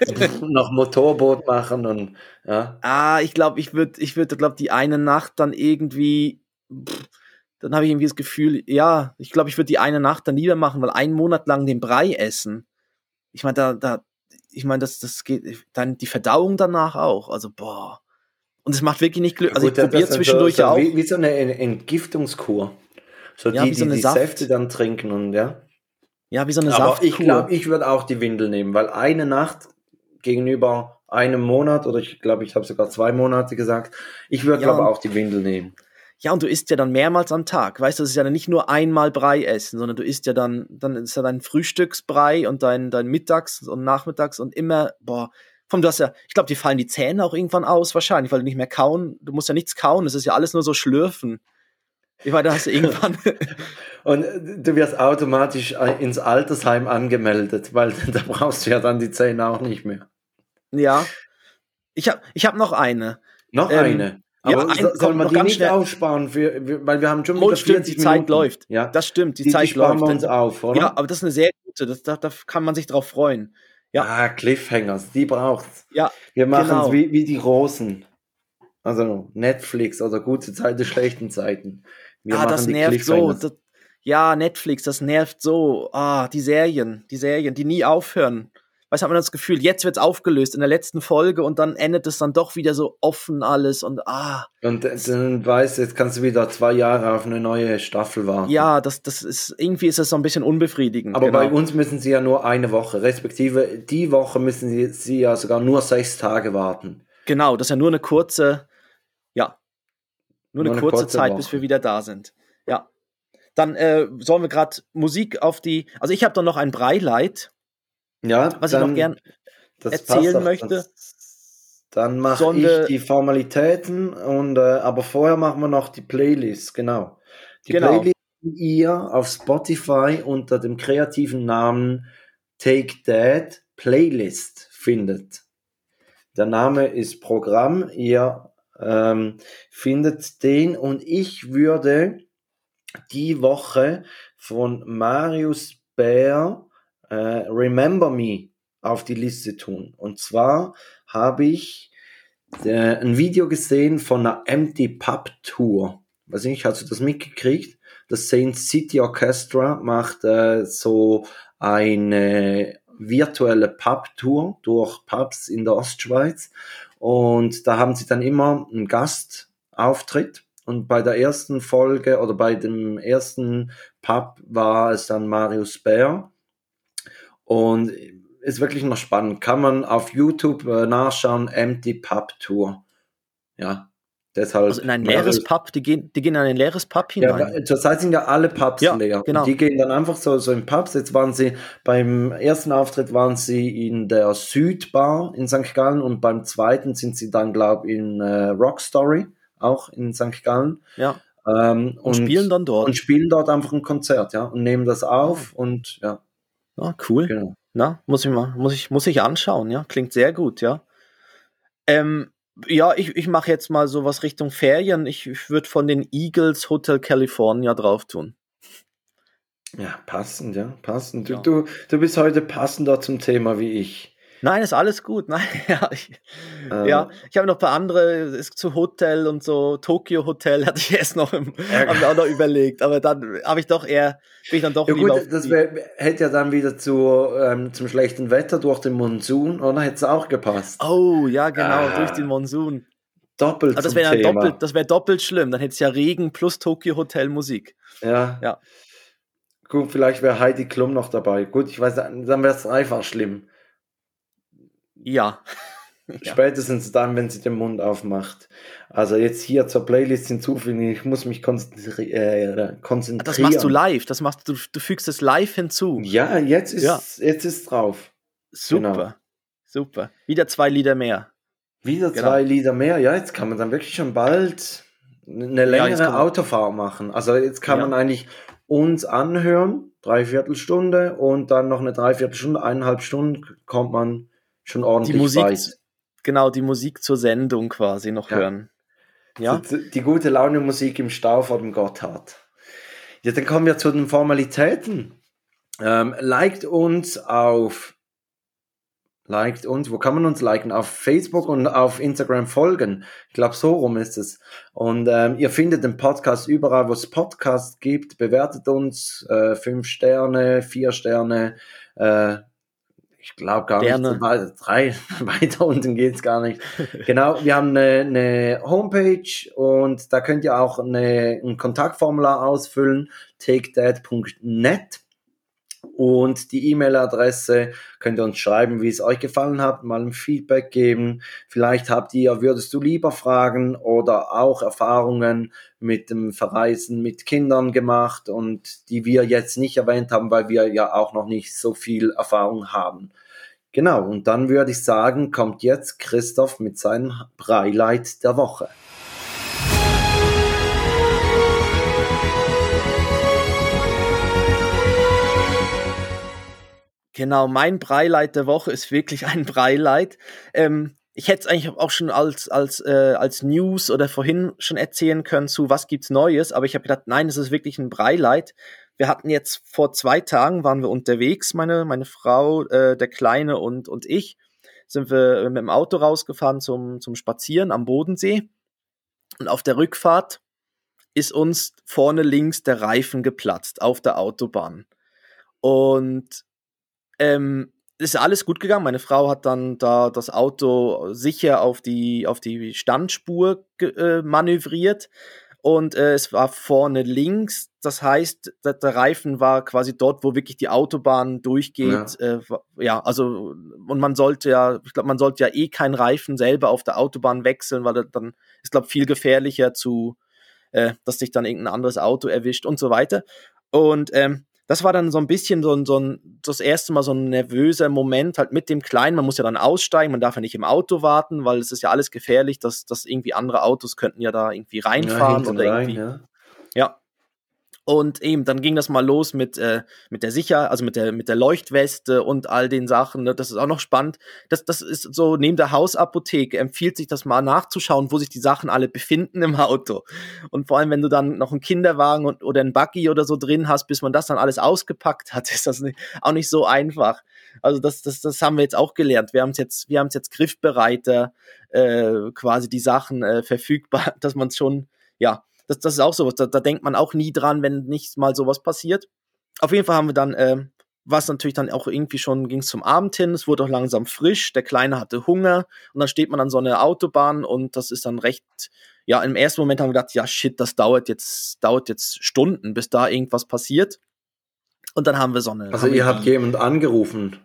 *laughs* noch Motorboot machen und ja. Ah, ich glaube, ich würde, ich würde, glaube die eine Nacht dann irgendwie, pff, dann habe ich irgendwie das Gefühl, ja, ich glaube, ich würde die eine Nacht dann lieber machen, weil einen Monat lang den Brei essen. Ich meine, da, da, ich meine, das, das geht, dann die Verdauung danach auch. Also boah. Und es macht wirklich nicht Glück. Also ja, gut, ich probiere zwischendurch so, so auch. Wie, wie so eine Entgiftungskur. So ja, die, die, so die Saft. Säfte dann trinken und ja. Ja, wie so eine Aber Saftkur. ich glaube, ich würde auch die Windel nehmen, weil eine Nacht gegenüber einem Monat oder ich glaube, ich habe sogar zwei Monate gesagt, ich würde ja, glaube auch die Windel nehmen. Ja, und du isst ja dann mehrmals am Tag. Weißt du, das ist ja dann nicht nur einmal Brei essen, sondern du isst ja dann, dann ist ja dein Frühstücksbrei und dein, dein Mittags- und Nachmittags und immer, boah, vom, du hast ja, ich glaube, die fallen die Zähne auch irgendwann aus, wahrscheinlich, weil du nicht mehr kauen, du musst ja nichts kauen, es ist ja alles nur so schlürfen. Ich meine, da hast du irgendwann. *laughs* Und du wirst automatisch äh, ins Altersheim angemeldet, weil *laughs* da brauchst du ja dann die Zähne auch nicht mehr. Ja. Ich habe ich hab noch eine. Noch ähm, eine? Aber ja, ein, soll man die nicht schnell. aufsparen, für, weil wir haben schon wieder 40 stimmt, die Minuten. Zeit läuft. Ja. Das stimmt, die, die Zeit die sparen läuft. Wir uns auf, oder? Ja, aber das ist eine sehr gute, das, da, da kann man sich drauf freuen. Ja. Ah, Cliffhangers, die braucht's. Ja, wir machen es genau. wie, wie die Großen. Also Netflix oder gute Zeiten, schlechten Zeiten. Wir ah, das nervt so. Das, ja, Netflix, das nervt so. Ah, die Serien, die Serien, die nie aufhören. Weißt, hat man das Gefühl, jetzt wird's aufgelöst in der letzten Folge und dann endet es dann doch wieder so offen alles und ah. Und dann weißt jetzt kannst du wieder zwei Jahre auf eine neue Staffel warten. Ja, das, das ist, irgendwie ist es so ein bisschen unbefriedigend. Aber genau. bei uns müssen sie ja nur eine Woche, respektive die Woche müssen sie, sie ja sogar nur sechs Tage warten. Genau, das ist ja nur eine kurze, ja, nur, nur eine, kurze, kurze Zeit, Woche. bis wir wieder da sind. Ja. Dann äh, sollen wir gerade Musik auf die, also ich habe dann noch ein Breileid ja, was dann, ich noch gern erzählen möchte. Das, dann mache ich die Formalitäten und äh, aber vorher machen wir noch die Playlist, genau. Die genau. Playlist, die ihr auf Spotify unter dem kreativen Namen Take That Playlist findet. Der Name ist Programm, ihr ähm, findet den und ich würde die Woche von Marius Bär äh, Remember Me auf die Liste tun. Und zwar habe ich äh, ein Video gesehen von einer Empty Pub Tour. Weiß nicht, hast du das mitgekriegt? Das Saint City Orchestra macht äh, so eine virtuelle Pub-Tour durch Pubs in der Ostschweiz. Und da haben sie dann immer einen Gastauftritt. Und bei der ersten Folge oder bei dem ersten Pub war es dann Marius Bär. Und ist wirklich noch spannend. Kann man auf YouTube äh, nachschauen, Empty Pub Tour. Ja, deshalb. Also in ein leeres Pub, die gehen, die gehen in ein leeres Pub hinein. Ja, zurzeit sind ja alle Pubs ja, leer. Genau. die gehen dann einfach so, so in Pubs. Jetzt waren sie, beim ersten Auftritt waren sie in der Südbar in St. Gallen und beim zweiten sind sie dann, glaube ich, in äh, Rock Story, auch in St. Gallen. Ja. Ähm, und, und, spielen dann dort. Und spielen dort einfach ein Konzert, ja. Und nehmen das auf und ja. Ah, cool. Genau. Na, muss ich mal, muss ich, muss ich anschauen, ja. Klingt sehr gut, ja. Ähm, ja, ich, ich mache jetzt mal sowas Richtung Ferien. Ich, ich würde von den Eagles Hotel California drauf tun. Ja, passend, ja, passend. Du, ja. du, du bist heute passender zum Thema wie ich. Nein, ist alles gut. *laughs* Nein, ja, ich, ähm, ja, ich habe noch ein paar andere, ist zu Hotel und so, Tokyo Hotel *laughs* hatte ich erst noch, im, hab auch noch überlegt, aber dann habe ich doch eher, bin ich dann doch ja, gut, das wär, hätte ja dann wieder zu, ähm, zum schlechten Wetter durch den Monsun, oder hätte es auch gepasst? Oh, ja, genau, ah, durch den Monsun. Doppelt aber das wäre doppelt, das wäre doppelt schlimm, dann hätte es ja Regen plus Tokyo Hotel Musik. Ja. Ja. Gut, vielleicht wäre Heidi Klum noch dabei. Gut, ich weiß, dann wäre es einfach schlimm. *laughs* Ja. Spätestens dann, wenn sie den Mund aufmacht. Also jetzt hier zur Playlist hinzufügen, ich muss mich konzentri äh, konzentrieren. Das machst du live, das machst du, du fügst es live hinzu. Ja, jetzt ist ja. jetzt ist drauf. Super. Genau. Super. Wieder zwei Lieder mehr. Wieder genau. zwei Lieder mehr. Ja, jetzt kann man dann wirklich schon bald eine längere ja, Autofahrt machen. Also jetzt kann man eigentlich uns anhören, dreiviertel Stunde und dann noch eine Dreiviertelstunde, eineinhalb Stunden kommt man schon ordentlich die Musik, weit. Genau, die Musik zur Sendung quasi noch ja. hören. Ja? Die, die gute Laune Musik im Stau vor dem Gotthard. Ja, dann kommen wir zu den Formalitäten. Ähm, liked uns auf liked uns, wo kann man uns liken? Auf Facebook und auf Instagram folgen. Ich glaube, so rum ist es. Und ähm, ihr findet den Podcast überall, wo es Podcasts gibt. Bewertet uns äh, fünf Sterne, vier Sterne, äh, ich glaube gar Gerne. nicht, drei, *laughs* weiter unten geht's gar nicht. *laughs* genau, wir haben eine, eine, Homepage und da könnt ihr auch eine, ein Kontaktformular ausfüllen, takethat.net und die E-Mail-Adresse könnt ihr uns schreiben, wie es euch gefallen hat, mal ein Feedback geben. Vielleicht habt ihr, würdest du lieber fragen oder auch Erfahrungen mit dem Verreisen mit Kindern gemacht und die wir jetzt nicht erwähnt haben, weil wir ja auch noch nicht so viel Erfahrung haben. Genau, und dann würde ich sagen, kommt jetzt Christoph mit seinem Breileit der Woche. Genau, mein Breileit der Woche ist wirklich ein Breileit. Ähm, ich hätte es eigentlich auch schon als, als, äh, als News oder vorhin schon erzählen können zu was gibt's Neues, aber ich habe gedacht, nein, es ist wirklich ein Breileit. Wir hatten jetzt vor zwei Tagen waren wir unterwegs, meine, meine Frau, äh, der Kleine und, und ich, sind wir mit dem Auto rausgefahren zum, zum Spazieren am Bodensee. Und auf der Rückfahrt ist uns vorne links der Reifen geplatzt auf der Autobahn. Und ähm, ist alles gut gegangen. Meine Frau hat dann da das Auto sicher auf die, auf die Standspur äh, manövriert und äh, es war vorne links. Das heißt, der, der, Reifen war quasi dort, wo wirklich die Autobahn durchgeht. Ja, äh, ja also und man sollte ja, ich glaube, man sollte ja eh keinen Reifen selber auf der Autobahn wechseln, weil dann ist glaube viel gefährlicher zu, äh, dass sich dann irgendein anderes Auto erwischt und so weiter. Und ähm, das war dann so ein bisschen so ein, so ein, das erste Mal so ein nervöser Moment halt mit dem Kleinen. Man muss ja dann aussteigen, man darf ja nicht im Auto warten, weil es ist ja alles gefährlich, dass, dass irgendwie andere Autos könnten ja da irgendwie reinfahren ja, oder irgendwie. ja. ja. Und eben, dann ging das mal los mit, äh, mit der Sicher, also mit der, mit der Leuchtweste und all den Sachen. Ne? Das ist auch noch spannend. Das, das ist so, neben der Hausapotheke empfiehlt sich das mal nachzuschauen, wo sich die Sachen alle befinden im Auto. Und vor allem, wenn du dann noch einen Kinderwagen und, oder einen Buggy oder so drin hast, bis man das dann alles ausgepackt hat, *laughs* ist das nicht, auch nicht so einfach. Also das, das, das haben wir jetzt auch gelernt. Wir haben es jetzt, jetzt griffbereiter, äh, quasi die Sachen äh, verfügbar, *laughs* dass man es schon, ja, das, das ist auch sowas, da, da denkt man auch nie dran, wenn nicht mal sowas passiert. Auf jeden Fall haben wir dann, äh, was natürlich dann auch irgendwie schon ging zum Abend hin, es wurde auch langsam frisch, der Kleine hatte Hunger und dann steht man an so einer Autobahn und das ist dann recht, ja, im ersten Moment haben wir gedacht, ja shit, das dauert jetzt, dauert jetzt Stunden, bis da irgendwas passiert. Und dann haben wir so eine. Also ihr habt jemand angerufen.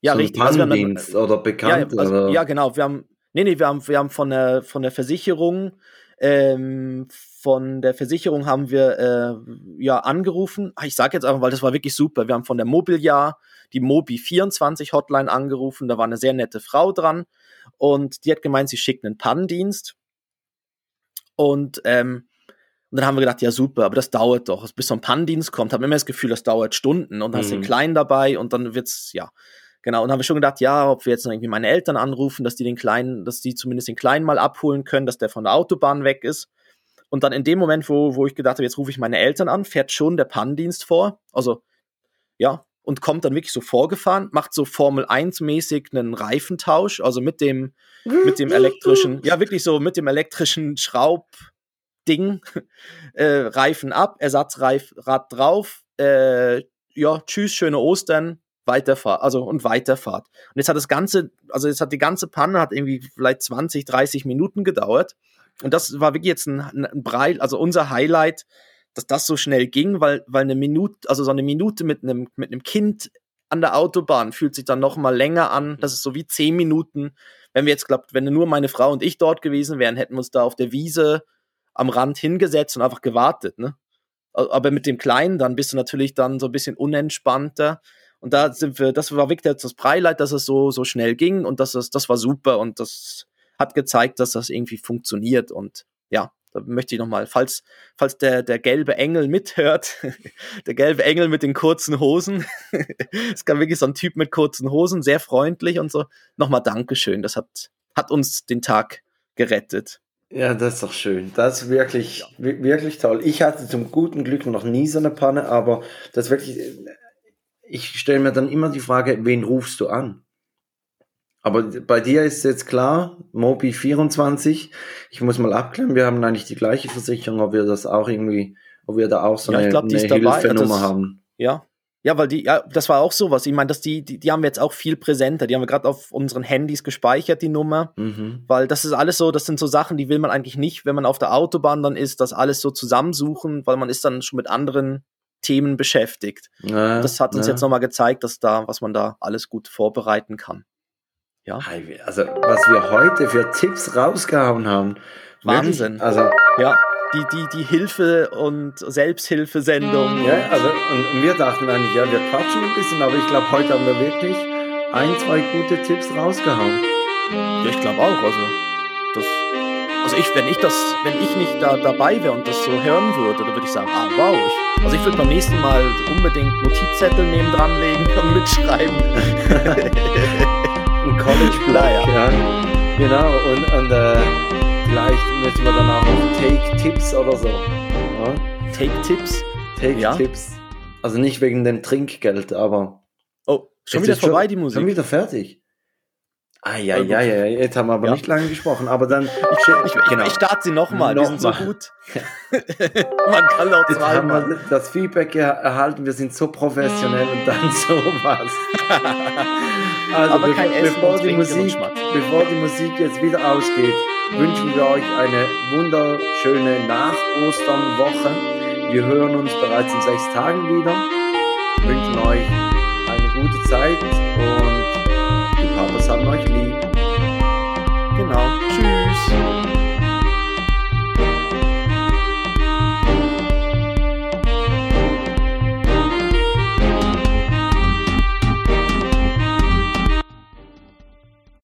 Ja, so richtig. Also dann, oder bekannt. Ja, also, ja, genau. Wir haben, nee, nee, wir haben, wir haben von der, von der Versicherung ähm, von der Versicherung haben wir äh, ja angerufen. Ah, ich sage jetzt einfach, weil das war wirklich super. Wir haben von der Mobiljahr die Mobi 24 Hotline angerufen. Da war eine sehr nette Frau dran und die hat gemeint, sie schickt einen Pannendienst. Und, ähm, und dann haben wir gedacht, ja super, aber das dauert doch. Bis so ein Pannendienst kommt, haben wir immer das Gefühl, das dauert Stunden und dann mhm. hast den Kleinen dabei und dann wird's, ja, Genau, und haben wir schon gedacht, ja, ob wir jetzt noch irgendwie meine Eltern anrufen, dass die den Kleinen, dass die zumindest den Kleinen mal abholen können, dass der von der Autobahn weg ist. Und dann in dem Moment, wo, wo ich gedacht habe, jetzt rufe ich meine Eltern an, fährt schon der Pannendienst vor. Also, ja, und kommt dann wirklich so vorgefahren, macht so Formel 1 mäßig einen Reifentausch, also mit dem, mit dem elektrischen, *laughs* ja, wirklich so mit dem elektrischen Schraubding, *laughs* äh, Reifen ab, Ersatzrad drauf, äh, ja, tschüss, schöne Ostern, Weiterfahrt, also und Weiterfahrt. Und jetzt hat das Ganze, also jetzt hat die ganze Panne hat irgendwie vielleicht 20, 30 Minuten gedauert. Und das war wirklich jetzt ein, ein Brei, also unser Highlight, dass das so schnell ging, weil, weil eine Minute, also so eine Minute mit einem, mit einem Kind an der Autobahn fühlt sich dann noch mal länger an. Das ist so wie zehn Minuten. Wenn wir jetzt glaubt, wenn nur meine Frau und ich dort gewesen wären, hätten wir uns da auf der Wiese am Rand hingesetzt und einfach gewartet, ne? Aber mit dem Kleinen, dann bist du natürlich dann so ein bisschen unentspannter. Und da sind wir, das war wirklich das Breileit, dass es so, so schnell ging und das, ist, das war super und das hat gezeigt, dass das irgendwie funktioniert und ja, da möchte ich nochmal, falls, falls der, der gelbe Engel mithört, *laughs* der gelbe Engel mit den kurzen Hosen, *laughs* es kann wirklich so ein Typ mit kurzen Hosen, sehr freundlich und so, nochmal Dankeschön, das hat, hat uns den Tag gerettet. Ja, das ist doch schön. Das ist wirklich, ja. wirklich toll. Ich hatte zum guten Glück noch nie so eine Panne, aber das ist wirklich ich stelle mir dann immer die Frage, wen rufst du an? Aber bei dir ist jetzt klar, Mobi 24. Ich muss mal abklären, wir haben eigentlich die gleiche Versicherung, ob wir das auch irgendwie, ob wir da auch so ja, eine, glaub, eine Hilfenummer haben. Ja. Ja, weil die, ja, das war auch sowas. Ich meine, dass die, die, die haben wir jetzt auch viel präsenter. Die haben wir gerade auf unseren Handys gespeichert, die Nummer. Mhm. Weil das ist alles so, das sind so Sachen, die will man eigentlich nicht, wenn man auf der Autobahn dann ist, das alles so zusammensuchen, weil man ist dann schon mit anderen Themen beschäftigt. Ja, das hat uns ja. jetzt nochmal gezeigt, dass da, was man da alles gut vorbereiten kann. Ja. Also, was wir heute für Tipps rausgehauen haben. Wahnsinn. Also, ja. Die, die, die Hilfe- und Selbsthilfesendung. Ja, also, und, und wir dachten eigentlich, ja, wir quatschen ein bisschen, aber ich glaube, heute haben wir wirklich ein, zwei gute Tipps rausgehauen. Ja, ich glaube auch. Also, das also ich, wenn ich das, wenn ich nicht da dabei wäre und das so hören würde, dann würde ich sagen, ah wow, ich, also ich würde beim nächsten Mal unbedingt Notizzettel neben dran legen und mitschreiben. *laughs* *laughs* Ein College Block, ja. Genau, und, und äh, vielleicht müssen wir dann auch noch Take Tips oder so. Ja? Take Tips? Take ja. Tips. Also nicht wegen dem Trinkgeld, aber. Oh, schon wieder vorbei schon, die Musik. Schon wieder fertig. Ah, ja, ja, ja, jetzt haben wir aber ja. nicht lange gesprochen, aber dann. Ich, ich, genau. ich starte sie nochmal, noch die sind so gut. *laughs* Man kann auch zweimal. das Feedback erhalten, wir sind so professionell *laughs* und dann sowas. *laughs* Also aber kein Essen bevor die, Musik, bevor die Musik jetzt wieder ausgeht, wünschen wir euch eine wunderschöne Nach-Ostern-Woche. Wir hören uns bereits in sechs Tagen wieder. Wünschen euch eine gute Zeit und die Papas haben euch lieb. Genau. Tschüss.